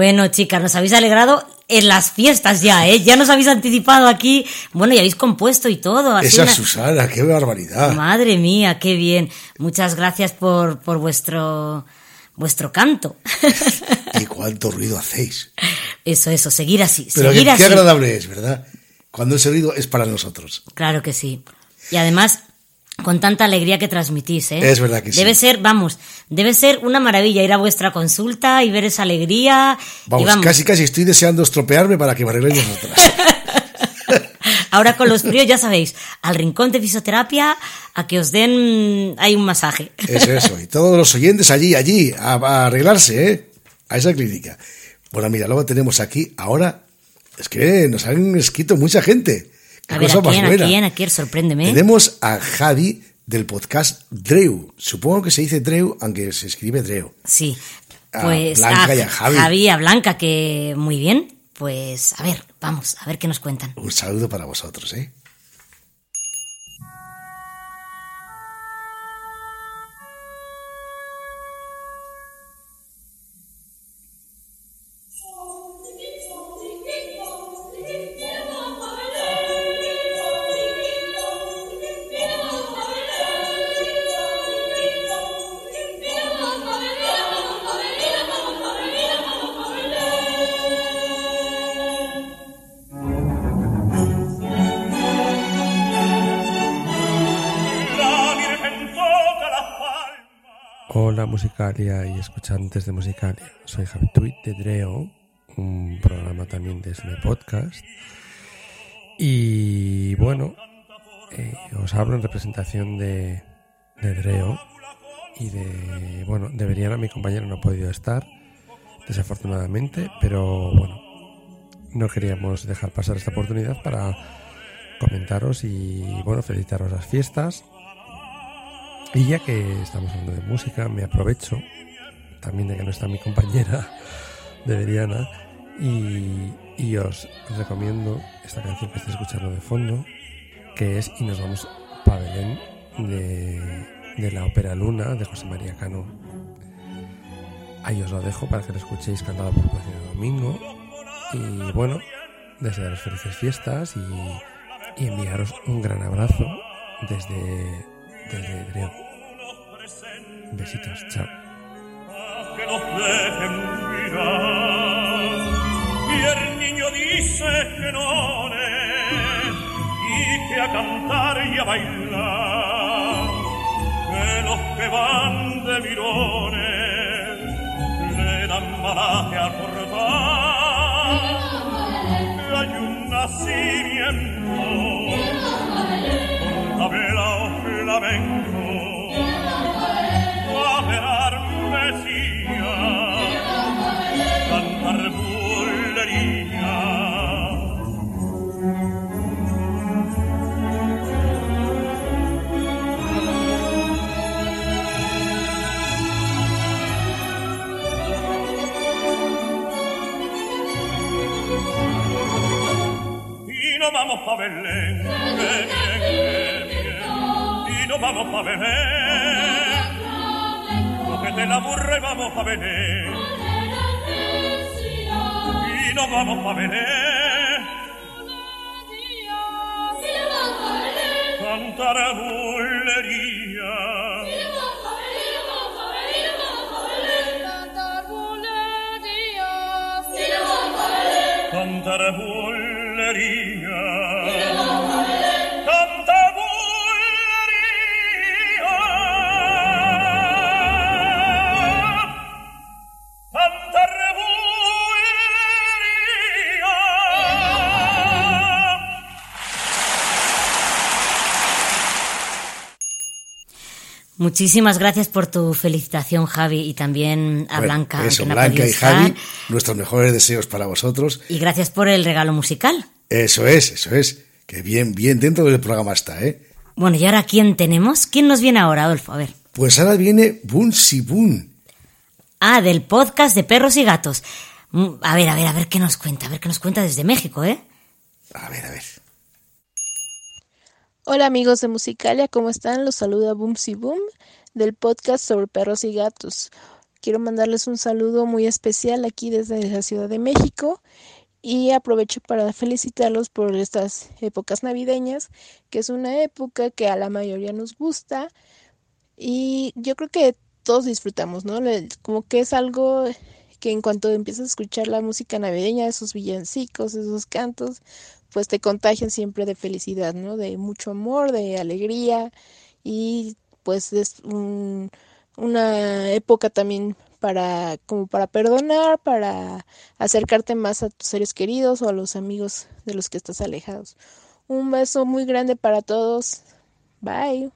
[SPEAKER 3] Bueno, chicas, nos habéis alegrado en las fiestas ya, ¿eh? Ya nos habéis anticipado aquí. Bueno, y habéis compuesto y todo. así
[SPEAKER 5] Esa
[SPEAKER 3] una-
[SPEAKER 5] Susana, qué barbaridad.
[SPEAKER 3] Madre mía, qué bien. Muchas gracias por, por vuestro, vuestro canto.
[SPEAKER 5] Y cuánto ruido hacéis.
[SPEAKER 3] Eso, eso, seguir así,
[SPEAKER 5] Pero qué,
[SPEAKER 3] seguir
[SPEAKER 5] qué
[SPEAKER 3] así.
[SPEAKER 5] agradable es, ¿verdad? Cuando ese ruido es para nosotros.
[SPEAKER 3] Claro que sí. Y además, con tanta alegría que transmitís, ¿eh?
[SPEAKER 5] Es verdad que sí.
[SPEAKER 3] Debe ser, vamos, debe ser una maravilla ir a vuestra consulta y ver esa alegría.
[SPEAKER 5] Vamos,
[SPEAKER 3] y vamos,
[SPEAKER 5] casi casi estoy deseando estropearme para que me arregléis vosotras.
[SPEAKER 3] ahora con los fríos ya sabéis, al rincón de fisioterapia a que os den hay un masaje.
[SPEAKER 5] Es eso. Y todos los oyentes allí, allí, a, a arreglarse, ¿eh? A esa clínica. Bueno, mira, luego tenemos aquí, ahora, es que nos han escrito mucha gente.
[SPEAKER 3] A ver,
[SPEAKER 5] cosa
[SPEAKER 3] ¿a
[SPEAKER 5] más
[SPEAKER 3] quién, a quién, a quién? Sorpréndeme.
[SPEAKER 5] Tenemos a Javi del podcast Dreu. Supongo que se dice Dreu, aunque se escribe Dreu.
[SPEAKER 3] Sí.
[SPEAKER 5] A
[SPEAKER 3] Pues
[SPEAKER 5] Blanca y a Javi.
[SPEAKER 3] Javi, a Blanca, que muy bien. Pues a ver, vamos, a ver qué nos cuentan.
[SPEAKER 5] Un saludo para vosotros, ¿eh?
[SPEAKER 23] Hola Musicalia y escuchantes de Musicalia. Soy Javi Tweet de Dreo, un programa también de este podcast. Y bueno, eh, os hablo en representación de, de Dreo y de, bueno, de Veriana, mi compañero no ha podido estar, desafortunadamente, pero bueno, no queríamos dejar pasar esta oportunidad para comentaros y bueno, felicitaros las fiestas. Y ya que estamos hablando de música, me aprovecho también de que no está mi compañera de Veriana y, os recomiendo esta canción que estoy escuchando de fondo, que es Y nos vamos para Belén de, de la ópera Luna de José María Cano. Ahí os lo dejo para que lo escuchéis cantado por Plácido Domingo. Y bueno, desearos felices fiestas y, y enviaros un gran abrazo desde, desde Dreo. Besitos, chao.
[SPEAKER 24] que nos dejen mirar. Y el niño dice que no y que a cantar y a bailar. Que los que van de mirones le dan malaje al portal. Que hay un nacimiento con sola vengo Mesía, cantar. Y no vamos pa' Belén, Belén. Vamos pa' Belén. Cógete la burra y vamos pa' Belén. Y nos vamos pa' Belén. Cantar bullería. Cantar bullería.
[SPEAKER 3] Muchísimas gracias por tu felicitación, Javi, y también a
[SPEAKER 5] Bueno,
[SPEAKER 3] Blanca.
[SPEAKER 5] Eso,
[SPEAKER 3] que
[SPEAKER 5] Blanca y Javi, nuestros mejores deseos para vosotros.
[SPEAKER 3] Y gracias por el regalo musical.
[SPEAKER 5] Eso es, eso es. Que bien, bien dentro del programa está, ¿eh?
[SPEAKER 3] Bueno, ¿y ahora quién tenemos? ¿Quién nos viene ahora, Adolfo? A ver.
[SPEAKER 5] Pues ahora viene Bun.
[SPEAKER 3] Ah, del podcast de perros y gatos. Mm, A ver, a ver, a ver qué nos cuenta, a ver qué nos cuenta desde México, ¿eh?
[SPEAKER 5] A ver, a ver.
[SPEAKER 16] Hola amigos de Musicalia, ¿cómo están? Los saluda Boomsy Boom del podcast sobre perros y gatos. Quiero mandarles un saludo muy especial aquí desde la Ciudad de México y aprovecho para felicitarlos por estas épocas navideñas, que es una época que a la mayoría nos gusta y yo creo que todos disfrutamos, ¿no? Como que es algo que en cuanto empiezas a escuchar la música navideña, esos villancicos, esos cantos, pues te contagian siempre de felicidad, ¿no? De mucho amor, de alegría y pues es un- una época también para como para perdonar, para acercarte más a tus seres queridos o a los amigos de los que estás alejados. Un beso muy grande para todos. Bye.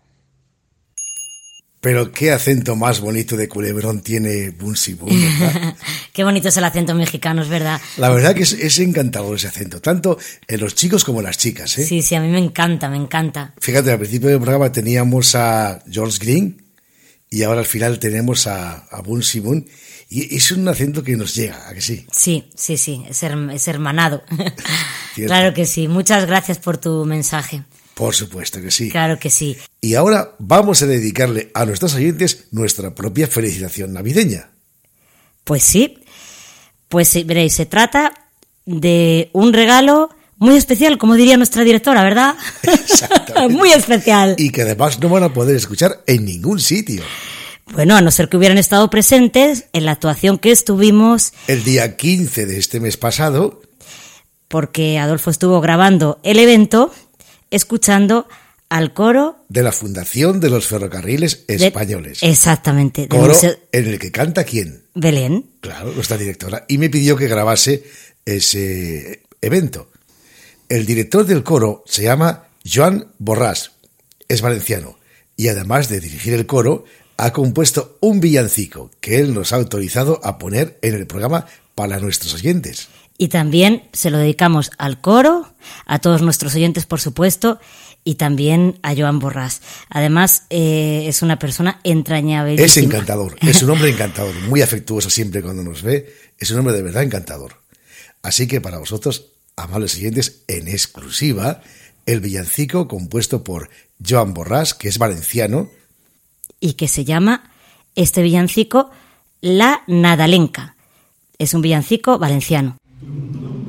[SPEAKER 5] Pero qué acento más bonito de culebrón tiene Bun Si Bun, ¿verdad?
[SPEAKER 3] Qué bonito es el acento mexicano, es verdad.
[SPEAKER 5] La verdad que es, es encantador ese acento, tanto en los chicos como en las chicas, ¿eh?
[SPEAKER 3] Sí, sí, a mí me encanta, me encanta.
[SPEAKER 5] Fíjate, al principio del programa teníamos a George Green y ahora al final tenemos a, a Bun Si Bun y es un acento que nos llega, ¿a que sí?
[SPEAKER 3] Sí, sí, sí, es, her- es hermanado. Claro que sí. Muchas gracias por tu mensaje.
[SPEAKER 5] Por supuesto que sí.
[SPEAKER 3] Claro que sí.
[SPEAKER 5] Y ahora vamos a dedicarle a nuestros oyentes nuestra propia felicitación navideña.
[SPEAKER 3] Pues sí. Pues sí, veréis, se trata de un regalo muy especial, como diría nuestra directora, ¿verdad? muy especial.
[SPEAKER 5] Y que además no van a poder escuchar en ningún sitio.
[SPEAKER 3] Bueno, a no ser que hubieran estado presentes en la actuación que estuvimos,
[SPEAKER 5] El día 15 de este mes pasado,
[SPEAKER 3] porque Adolfo estuvo grabando el evento, escuchando al coro
[SPEAKER 5] de la Fundación de los Ferrocarriles
[SPEAKER 3] de-
[SPEAKER 5] Españoles.
[SPEAKER 3] Exactamente,
[SPEAKER 5] Coro
[SPEAKER 3] Museo
[SPEAKER 5] en el que canta quién?
[SPEAKER 3] Belén.
[SPEAKER 5] Claro, nuestra directora. Y me pidió que grabase ese evento. El director del coro se llama Joan Borràs, es valenciano, y además de dirigir el coro, ha compuesto un villancico que él nos ha autorizado a poner en el programa para nuestros oyentes.
[SPEAKER 3] Y también se lo dedicamos al coro, a todos nuestros oyentes, por supuesto, y también a Joan Borràs. Además, eh, es una persona entrañable.
[SPEAKER 5] Es encantador, es un hombre encantador, muy afectuoso siempre cuando nos ve, es un hombre de verdad encantador. Así que para vosotros, amables oyentes, en exclusiva, el villancico compuesto por Joan Borràs, que es valenciano,
[SPEAKER 3] y que se llama este villancico La Nadalenca. Es un villancico valenciano.
[SPEAKER 22] La madre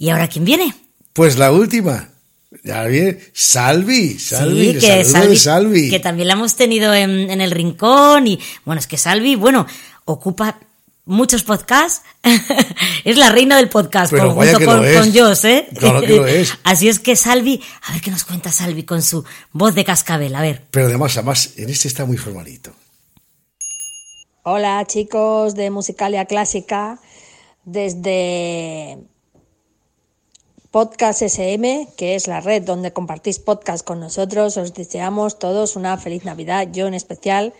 [SPEAKER 3] ¿Y ahora quién viene?
[SPEAKER 5] Pues la última. Ya bien, Salvi, Salvi,
[SPEAKER 3] sí, que
[SPEAKER 5] saludo
[SPEAKER 3] Salvi,
[SPEAKER 5] de Salvi.
[SPEAKER 3] que también la hemos tenido en, en el rincón y bueno, es que Salvi, bueno, ocupa muchos podcasts, es la reina del podcast,
[SPEAKER 5] Pero
[SPEAKER 3] con-
[SPEAKER 5] vaya
[SPEAKER 3] junto
[SPEAKER 5] que
[SPEAKER 3] con,
[SPEAKER 5] lo es.
[SPEAKER 3] con ¿eh?
[SPEAKER 5] Claro que lo es.
[SPEAKER 3] Así es que Salvi, a ver qué nos cuenta Salvi con su voz de cascabel, a ver.
[SPEAKER 5] Pero además, además, en este está muy formalito.
[SPEAKER 25] Hola chicos de Musicalia Clásica, desde Podcast SM, que es la red donde compartís podcast con nosotros, os deseamos todos una feliz Navidad, yo en especial,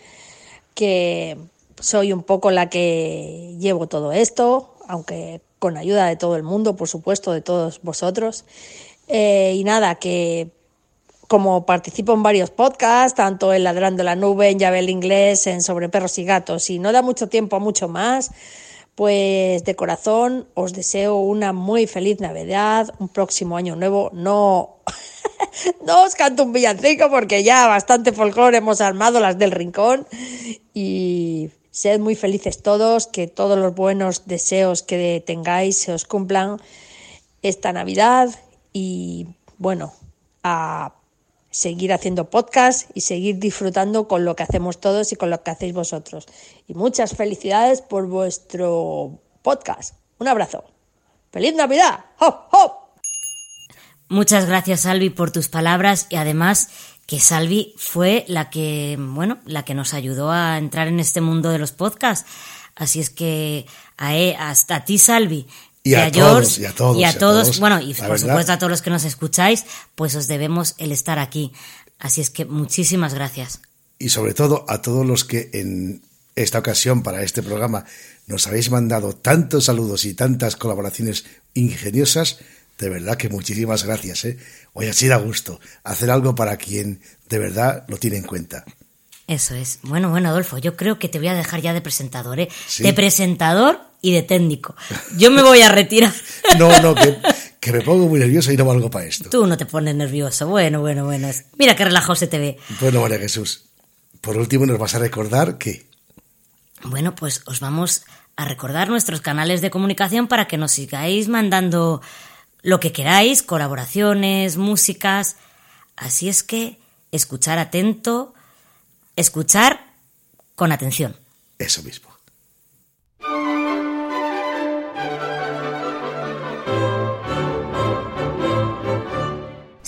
[SPEAKER 25] que soy un poco la que llevo todo esto, aunque con ayuda de todo el mundo, por supuesto, de todos vosotros. Eh, y nada, que como participo en varios podcasts, tanto en Ladrando la Nube, en Llave el Inglés, en Sobre Perros y Gatos, y no da mucho tiempo a mucho más, pues de corazón os deseo una muy feliz Navidad, un próximo año nuevo. No, no os canto un villancico porque ya bastante folclore hemos armado las del rincón y sed muy felices todos, que todos los buenos deseos que tengáis se os cumplan esta Navidad y bueno, a seguir haciendo podcast y seguir disfrutando con lo que hacemos todos y con lo que hacéis vosotros. Y muchas felicidades por vuestro podcast. Un abrazo. ¡Feliz Navidad! ¡Hop, hop!
[SPEAKER 3] Muchas gracias, Salvi, por tus palabras y además que Salvi fue la que, bueno, la que nos ayudó a entrar en este mundo de los podcasts. Así es que a, e- hasta ti, Salvi.
[SPEAKER 5] Y a todos, y a todos,
[SPEAKER 3] y a
[SPEAKER 5] a
[SPEAKER 3] todos, bueno, y por
[SPEAKER 5] verdad.
[SPEAKER 3] supuesto a todos los que nos escucháis, pues os debemos el estar aquí. Así es que muchísimas gracias.
[SPEAKER 5] Y sobre todo a todos los que en esta ocasión para este programa nos habéis mandado tantos saludos y tantas colaboraciones ingeniosas. De verdad que muchísimas gracias. ¿eh? Hoy así da gusto hacer algo para quien de verdad lo tiene en cuenta.
[SPEAKER 3] Eso es. Bueno, bueno, Adolfo, yo creo que te voy a dejar ya de presentador, ¿eh?
[SPEAKER 5] Sí.
[SPEAKER 3] De presentador y de técnico. Yo me voy a retirar.
[SPEAKER 5] No, no, que, que me pongo muy nervioso y no valgo para esto.
[SPEAKER 3] Tú no te pones nervioso. Bueno, bueno, bueno. Mira qué relajado se te ve.
[SPEAKER 5] Bueno, María Jesús, por último nos vas a recordar que
[SPEAKER 3] Bueno, pues os vamos a recordar nuestros canales de comunicación para que nos sigáis mandando lo que queráis, colaboraciones, músicas. Así es que escuchar atento, escuchar con atención.
[SPEAKER 5] eso mismo.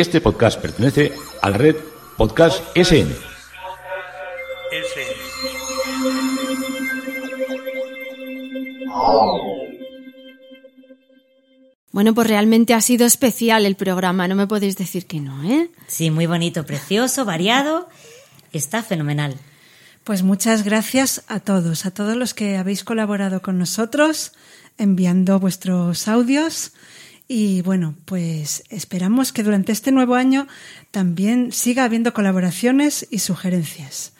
[SPEAKER 26] Este podcast pertenece a la red Podcast SN.
[SPEAKER 4] Bueno, pues realmente ha sido especial el programa, no me podéis decir que no, ¿eh?
[SPEAKER 3] Sí, muy bonito, precioso, variado. Está fenomenal.
[SPEAKER 6] Pues muchas gracias a todos, a todos los que habéis colaborado con nosotros, enviando vuestros audios. Y bueno, pues esperamos que durante este nuevo año también siga habiendo colaboraciones y sugerencias.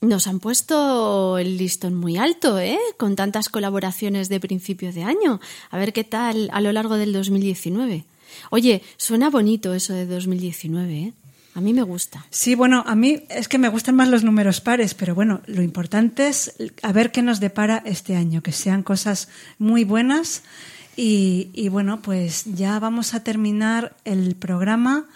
[SPEAKER 4] Nos han puesto el listón muy alto, ¿eh? Con tantas colaboraciones de principio de año. A ver qué tal a lo largo del 2019. Oye, suena bonito eso de 2019, ¿eh? A mí me gusta.
[SPEAKER 6] Sí, bueno, a mí es que me gustan más los números pares, pero bueno, lo importante es a ver qué nos depara este año, que sean cosas muy buenas. Y, bueno, pues ya vamos a terminar el programa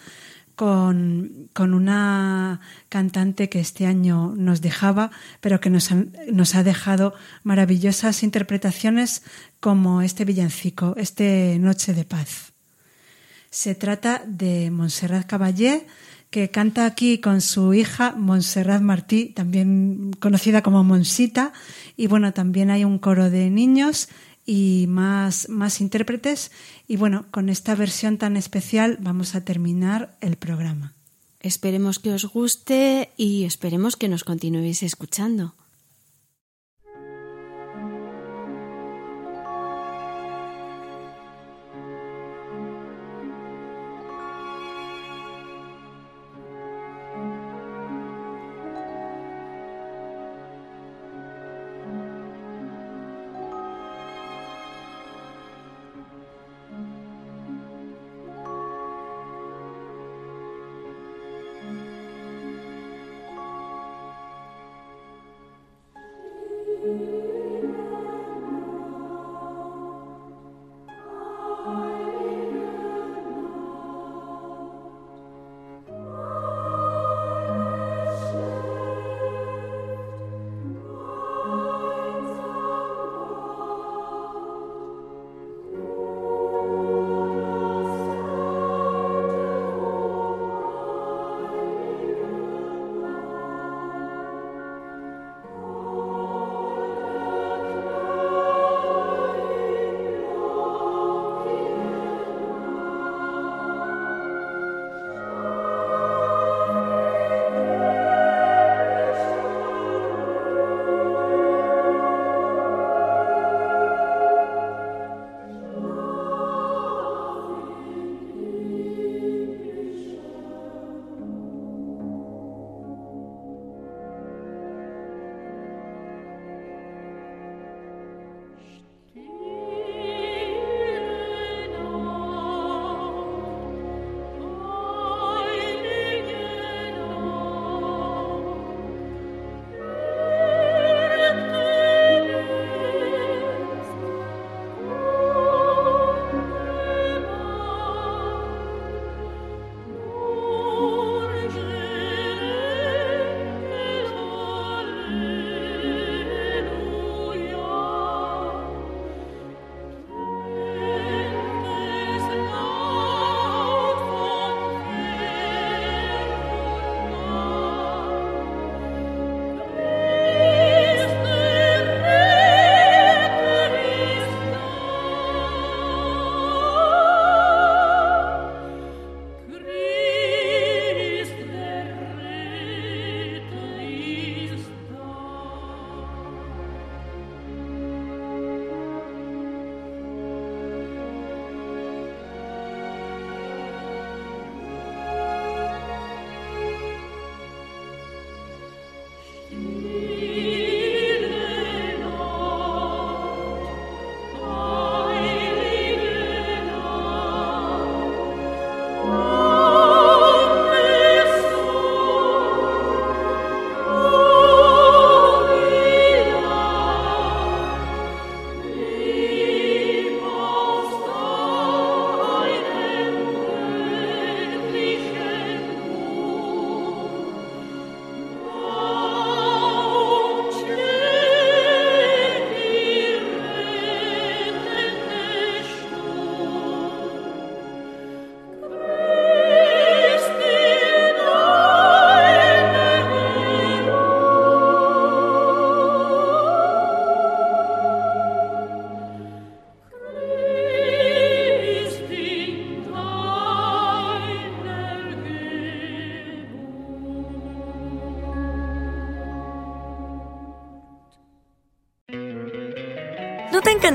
[SPEAKER 6] con, con una cantante que este año nos dejaba, pero que nos, han- nos ha dejado maravillosas interpretaciones como este villancico, este Noche de Paz. Se trata de Montserrat Caballé, que canta aquí con su hija Montserrat Martí, también conocida como Monsita, y bueno, también hay un coro de niños y más, más intérpretes. Y bueno, con esta versión tan especial vamos a terminar el programa.
[SPEAKER 4] Esperemos que os guste y esperemos que nos continuéis escuchando.